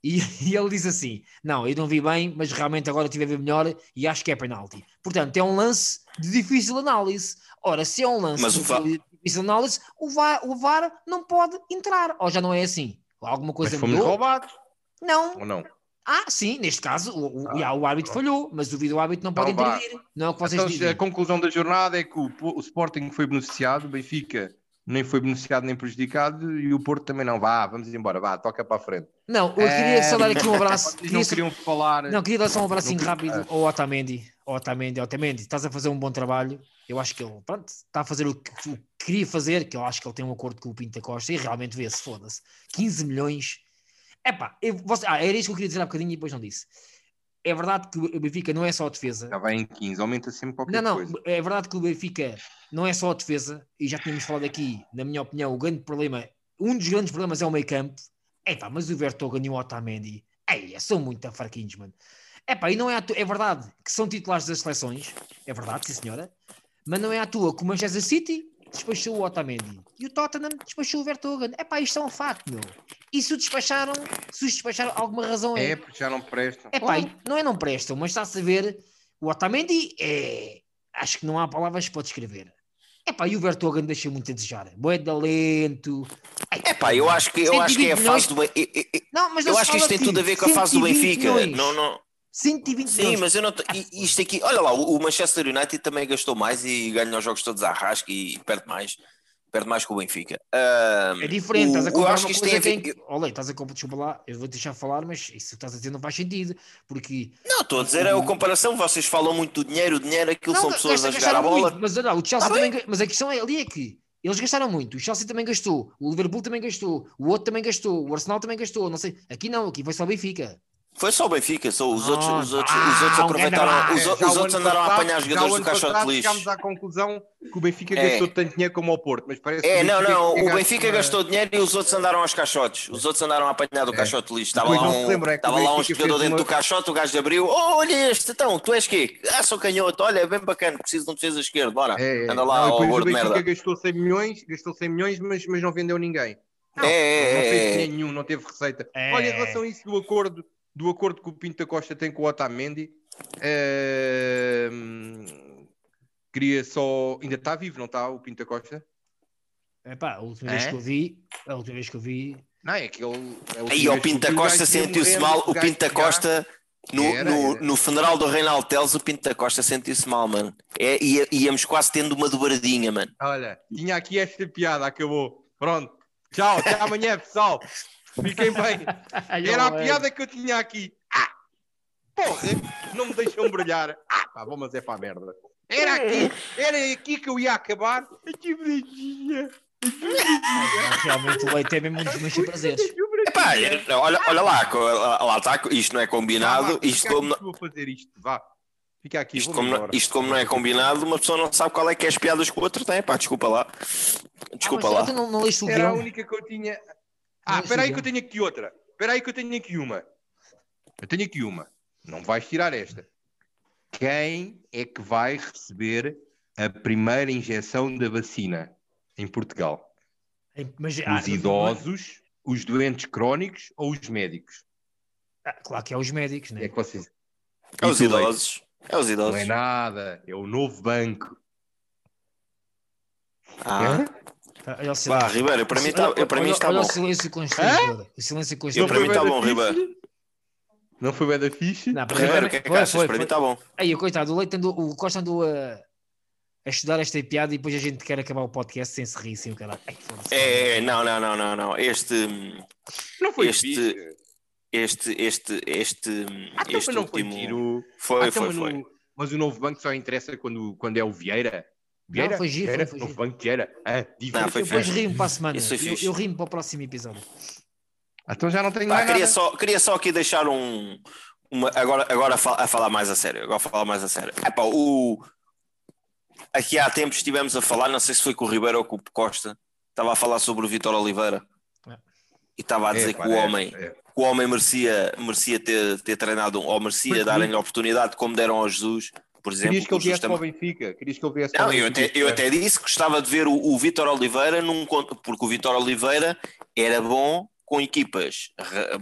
E, [laughs] e ele diz assim: Não, eu não vi bem, mas realmente agora estive a ver melhor e acho que é penalti. Portanto, é um lance de difícil análise. Ora, se é um lance Mas de difícil análise, o VAR, o VAR não pode entrar. Ou já não é assim? Alguma Mas coisa fomos mudou? roubados, Não. ou não? Ah, sim, neste caso, o, o, Ah, o árbitro falhou, mas o vídeo árbitro não pode Então intervir. Não é o que vocês Então, dizem. a conclusão da jornada é que o, o Sporting foi beneficiado, o Benfica nem foi beneficiado nem prejudicado e o Porto também não. Vá, vamos embora, vá, toca para a frente. Não, eu queria só dar É, aqui um abraço. Queria não só- queriam falar. Não, queria dar só um Não- rápido Ah. ao Otamendi. Otamendi, Otamendi, estás a fazer um bom trabalho. Eu acho que ele, pronto, está a fazer o que, o que queria fazer, que eu acho que ele tem um acordo com o Pinta Costa e realmente vê-se, foda-se. 15 milhões. Epá, eu, você, ah, era isso que eu queria dizer há bocadinho e depois não disse. É verdade que o Benfica não é só a defesa. Já vai em 15, aumenta sempre qualquer Não, não, coisa. é verdade que o Benfica não é só a defesa, e já tínhamos falado aqui, na minha opinião, o grande problema, um dos grandes problemas é o meio campo. Epá, mas o Vertonghen e o Otamendi, ei, são muito fraquinhos, mano. Epá, e não é, à toa- é verdade que são titulares das seleções, é verdade, sim senhora, mas não é à toa que o Manchester City despachou o Otamendi e o Tottenham despachou o Vertonghen. Epá, isto é um facto, meu. E se o despacharam, se os despacharam, alguma razão É, porque já não prestam. é pá, não é não prestam, mas está-se a ver. O Otamendi é. Acho que não há palavras para descrever. É pá, e o Vertonghen deixa muito a desejar. Boeda lento. Ai, É pá, eu acho que, eu acho que é a 120 fase do Ben- eu- eu- Não, mas Eu não acho se que isto tem tudo a ver com a fase do 120 Benfica. milhões. Não, não. 120 Sim, milhões. mas eu não. Isto aqui, olha lá, o Manchester United também gastou mais e ganha os jogos todos à rasca e perde mais. Perde mais que o Benfica. Ahm, É diferente, o- estás a eu comparar acho uma que coisa tem a que é- Olha, estás a comparar, desculpa lá, eu vou te deixar falar, mas isso que estás a dizer não faz sentido, porque... Não, estou a dizer, é a comparação. Vocês falam muito do dinheiro, o dinheiro, aquilo Não, são pessoas a jogar a bola. muito, mas olha, o Chelsea Tá também, mas a questão é, ali é que eles gastaram muito, o Chelsea também gastou, o Liverpool também gastou, o outro também gastou, o Arsenal também gastou, não sei, aqui não, aqui foi só o Benfica. Foi só o Benfica, só os outros, os Ah, outros, os outros aproveitaram, os, É, os outros andaram a passado- apanhar já o jogadores do caixote de lixo. Chegámos à conclusão que o Benfica É. gastou tanto dinheiro como o Porto, mas parece É, que não, não, o Benfica uma- gastou dinheiro e os outros andaram aos caixotes. Os outros andaram a apanhar do É. caixote de lixo. Estava lá não um, lembra, é estava lá um jogador fez dentro uma- do caixote, o gajo abriu. Oh, olha este, então, tu és quê? Ah, sou canhoto, olha, é bem bacana, preciso de um defesa esquerdo, bora. É, é. Anda lá, Não, o Benfica gastou 100 milhões, gastou 100 milhões, mas, mas não vendeu ninguém. É, é, não fez é, é. dinheiro nenhum, não teve receita. É. Olha, em relação a isso do acordo, do acordo que o Pinto da Costa tem com o Otamendi, ehm, queria só. Ainda está vivo, não está? O Pinto da Costa? Epá, a última vez É? que eu vi, a última vez que eu vi, Não, é que ele. é o Aí o Pinta Costa sentiu-se mal. O Pinta Costa, no, Era, no, era. no funeral do Reinaldo Teles, o Pinta Costa sentiu-se mal, mano. É, ia- íamos quase tendo uma dobradinha, mano. Olha, tinha aqui esta piada, acabou. Pronto. Tchau, até amanhã, pessoal. [laughs] Fiquem bem. [laughs] Era a piada que eu tinha aqui. Ah! Porra, não me deixam brilhar. Ah, pá, vou, mas é para a merda. Era aqui, era aqui que eu ia acabar. Que bonitinha. Realmente o leite é mesmo um dos meus prazeres. Epá, é- olha, olha lá, lá está, isto não é combinado. Isto Fica como, aqui, Vou fazer isto, vá. Fica aqui, isto, como, não- embora. isto como não é combinado, uma pessoa não sabe qual é que é as piadas que o outro tem. Pá, desculpa lá. Desculpa ah, lá. Não, não Era a única que eu tinha. Não Ah, é espera aí que eu tenho aqui outra. Espera aí que eu tenho aqui uma. Eu tenho aqui uma. Não vais tirar esta. Quem é que vai receber a primeira injeção da vacina em Portugal? Mas, ah, Os idosos, os doentes crónicos ou os médicos? ah, claro que é os médicos, É né? que vocês... É os idosos. É os Não idosos. é nada. É o novo banco. Ah. Hã? Tá, olha o Vá. Ribeiro, para mim está, Olha- para mim está olha bom. o silêncio constrangedor. O silêncio Eu, constrangedor. para mim está bué da bom? Ribeiro. Não foi bem da fixe? Não, para Ribeiro, mim- o que é que foi, achas? foi, Para mim está bom. Aí, coitado, o Leite andou, o Costa andou a, a estudar esta piada e depois a gente quer acabar o podcast sem se rir, sem o caralho. Foda-se. É, é, não, não, não, não, não. Este, Não foi Este- fixe. este, este, este, Ah, então, este não foi último. tiro. Foi, Ah, então, foi, mas foi. Mas o novo banco só interessa quando, quando é o Vieira? Vieira? foi giro, Vieira? foi- foi giro. banco Vieira? Ah, Não, foi Eu depois rimo para a semana. Eu, eu rimo para o próximo episódio. Então já não tenho Pá, mais queria, nada. só, queria só aqui deixar um. Uma, agora agora a, fal- a falar mais a sério. Agora a falar mais a sério. Epá, o, aqui há tempos estivemos a falar, não sei se foi com o Ribeiro ou com o Costa, estava a falar sobre o Vitor Oliveira É. e estava a É, dizer pá, que o é, homem, é. que o homem merecia, merecia ter, ter treinado ou merecia darem-lhe a oportunidade como deram ao Jesus, por exemplo. Querias que ele viesse para o Benfica? Querias que ele viesse Não, eu até, eu até disse que gostava de ver o, o Vitor Oliveira num porque o Vitor Oliveira era bom com equipas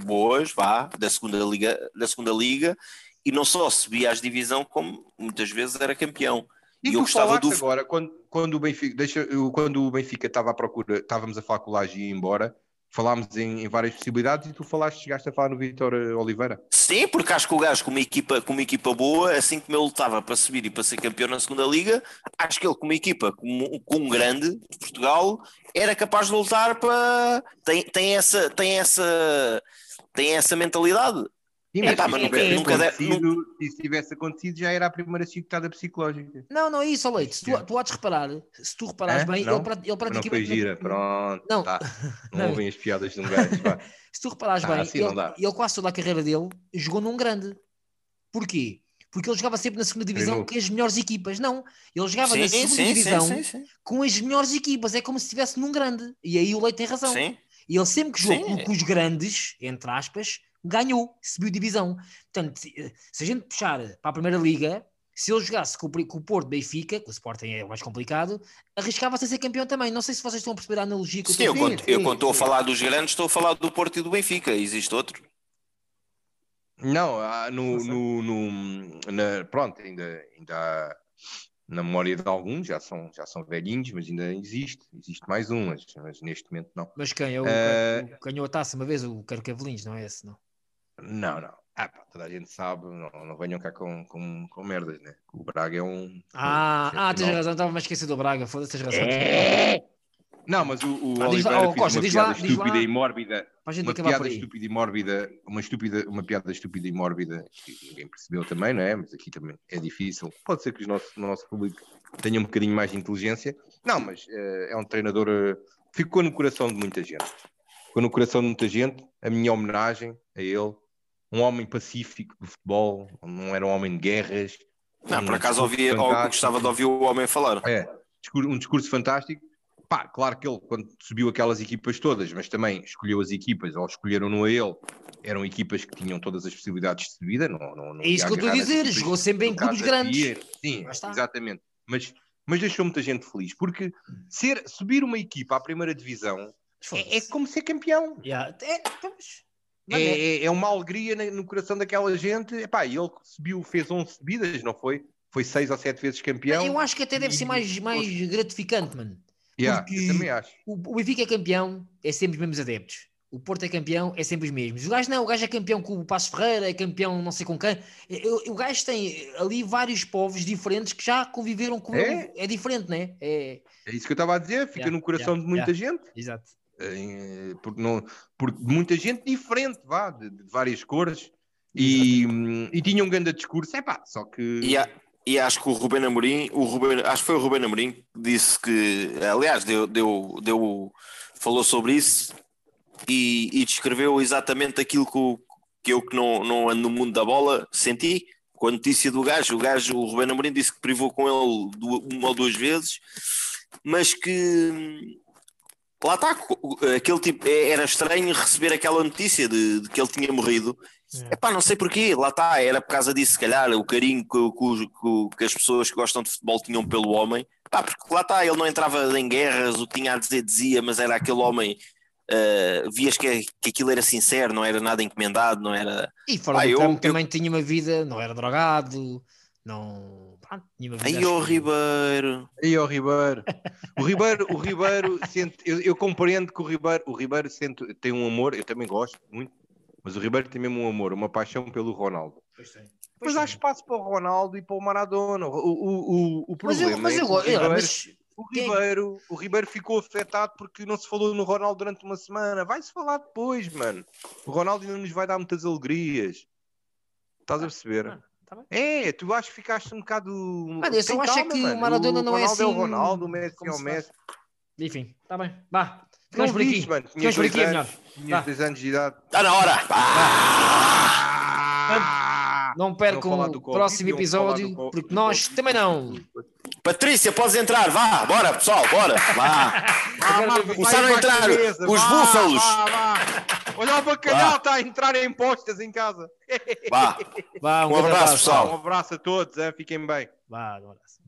boas, vá, da segunda liga, da segunda liga e não só subia às divisão como muitas vezes era campeão. E, E eu gostava do- agora, quando, quando, o Benfica, deixa, quando o Benfica estava à procura, estávamos a falar com o Laje ia embora, falámos em, em várias possibilidades e tu falaste, chegaste a falar no Vitor eh, Oliveira. Sim, porque acho que o gajo com uma equipa, com uma equipa boa, assim como ele lutava para subir e para ser campeão na segunda liga, acho que ele com uma equipa com, com um grande de Portugal era capaz de lutar para tem, tem essa tem essa tem essa mentalidade. Sim, É, mas pá, nunca- tivesse nunca de- acontecido- se tivesse acontecido, já era a primeira chicotada psicológica. Não, não é isso, Leite. Se tu, tu há de reparar, se tu reparares Hã? bem, Não? ele, ele Mas não praticamente. foi gira, pronto. Não. Tá. [laughs] Não, Não. ouvem as piadas de um gajo. Se tu reparares Ah, bem, assim ele, ele quase toda a carreira dele jogou num grande. Porquê? Porque ele jogava sempre na segunda divisão com as melhores equipas. Não, ele jogava Sim, na segunda sim, divisão sim, sim, com as melhores equipas. É como se estivesse num grande. E aí o Leite tem razão. sim. E ele sempre que jogou com os grandes, entre aspas, ganhou, subiu divisão. Portanto, se se a gente puxar para a primeira liga, se ele jogasse com o, Porto Benfica, que o Sporting é mais complicado, arriscava-se a ser campeão também. Não sei se vocês estão a perceber a analogia que Sim, eu estou a quando, fazer. eu sim, quando estou a sim. falar dos grandes, estou a falar do Porto e do Benfica. Existe outro? Não, há no, no, no- na, pronto, ainda, ainda há na memória de alguns, já são, já são velhinhos, mas ainda existe, existe mais um, mas, mas neste momento não. Mas quem? É o, Eh, o- ganhou a taça uma vez, o Carcavelinhos, não é esse? Não. Não, não. Ah, pá, toda a gente sabe, não, não venham cá com, com, com merdas, né? O Braga é um. Ah, um ah tens excepcional. razão, estava-me a esquecer do Braga, foda-se, tens razão. É. Não, mas o, o Ah, diz lá- oh, Costa, uma diz lá- piada diz estúpida lá. e mórbida uma piada estúpida e mórbida, uma, estúpida, uma piada estúpida e mórbida que ninguém percebeu também, não é? Mas aqui também é difícil. Pode ser que o nosso, nosso público tenha um bocadinho mais de inteligência. Não, mas eh, é um treinador. eh, ficou no coração de muita gente. Ficou no coração de muita gente. A minha homenagem a ele. Um homem pacífico do futebol, não era um homem de guerras. Não, Um por acaso discurso ouvi, ou gostava de ouvir o homem falar. É, um discurso fantástico. Pá, claro que ele, quando subiu aquelas equipas todas, mas também escolheu as equipas, ou escolheram-no a ele, eram equipas que tinham todas as possibilidades de subida. Não, não, não É isso ia que eu estou a dizer, jogou sempre em clubes grandes. Pia. Sim, exatamente. Mas, mas deixou muita gente feliz, porque ser, subir uma equipa à primeira divisão é, é como ser campeão. Yeah. É, vamos. É, é- é uma alegria no coração daquela gente. Epá, e ele subiu, fez 11 subidas, não foi? Foi 6 ou 7 vezes campeão. Eu acho que até deve ser mais, mais gratificante, mano. Yeah, Eu também acho. O, o Benfica é campeão, é sempre os mesmos adeptos. O Porto é campeão, é sempre os mesmos. O gajo não, o gajo é campeão com o Passo Ferreira, é campeão não sei com quem. É, O, o gajo tem ali vários povos diferentes que já conviveram com É? ele. É diferente, né? É, É isso que eu estava a dizer, fica Yeah, no coração yeah, de muita gente. exato. Porque, não, muita gente diferente, vá, de, de várias cores. E, hum, e tinha um grande discurso, é pá, só que. E, a- e acho que o Ruben Amorim, o Ruben, acho que foi o Ruben Amorim que disse que, aliás, deu, deu, deu, falou sobre isso e, e descreveu exatamente aquilo que, o- que eu que não, não ando no mundo da bola senti com a notícia do gajo. O gajo, o Ruben Amorim disse que privou com ele uma ou duas vezes, mas que lá está, aquele tipo, é- era estranho receber aquela notícia de, de que ele tinha morrido. É. Epá, não sei porquê, lá está, era por causa disso, se calhar, o carinho que, que- que- as pessoas que gostam de futebol tinham pelo homem. Pá, porque lá está, ele não entrava em guerras, o que tinha a dizer dizia, mas era aquele homem, ah, vias que, que aquilo era sincero, não era nada encomendado, não era. E fora Ah, do eu- campo eu- também tinha uma vida, não era drogado, não. Pá, tinha uma vida. Aí, que- Ribeiro. E o Ribeiro. O Ribeiro, o Ribeiro sente, eu, eu compreendo que o Ribeiro, o Ribeiro sente, tem um amor, eu também gosto muito, mas o Ribeiro tem mesmo um amor, uma paixão pelo Ronaldo. Pois tem. Mas há espaço para o Ronaldo e para o Maradona. O, o, o, o Mas problema eu, mas é que o gosto. Ribeiro, Mas o, Ribeiro, o Ribeiro ficou afetado porque não se falou no Ronaldo durante uma semana. Vai-se falar depois, mano. O Ronaldo ainda nos vai dar muitas alegrias. Estás a perceber? Ah, tá bem. É, tu acho que ficaste um bocado. Mano, eu só acho é que o. Maradona não é é o assim Ronaldo, o Messi é o Messi. Enfim, está bem. Vá. Não Ficamos por aqui. mano. Ficamos por aqui, é anos. melhor. Tinhas Vá. dois anos de idade. Está na hora! Não Não percam o próximo episódio, porque nós também não. Patrícia, podes entrar, vá, bora pessoal, bora, vá. [laughs] Começaram a entrar os vá, búfalos. vá, vá. Olha o bacalhau, está a entrar em postas em casa. Vá. Vá, Um grande abraço, pessoal. Um abraço a todos, hein? fiquem bem. Vá, um abraço.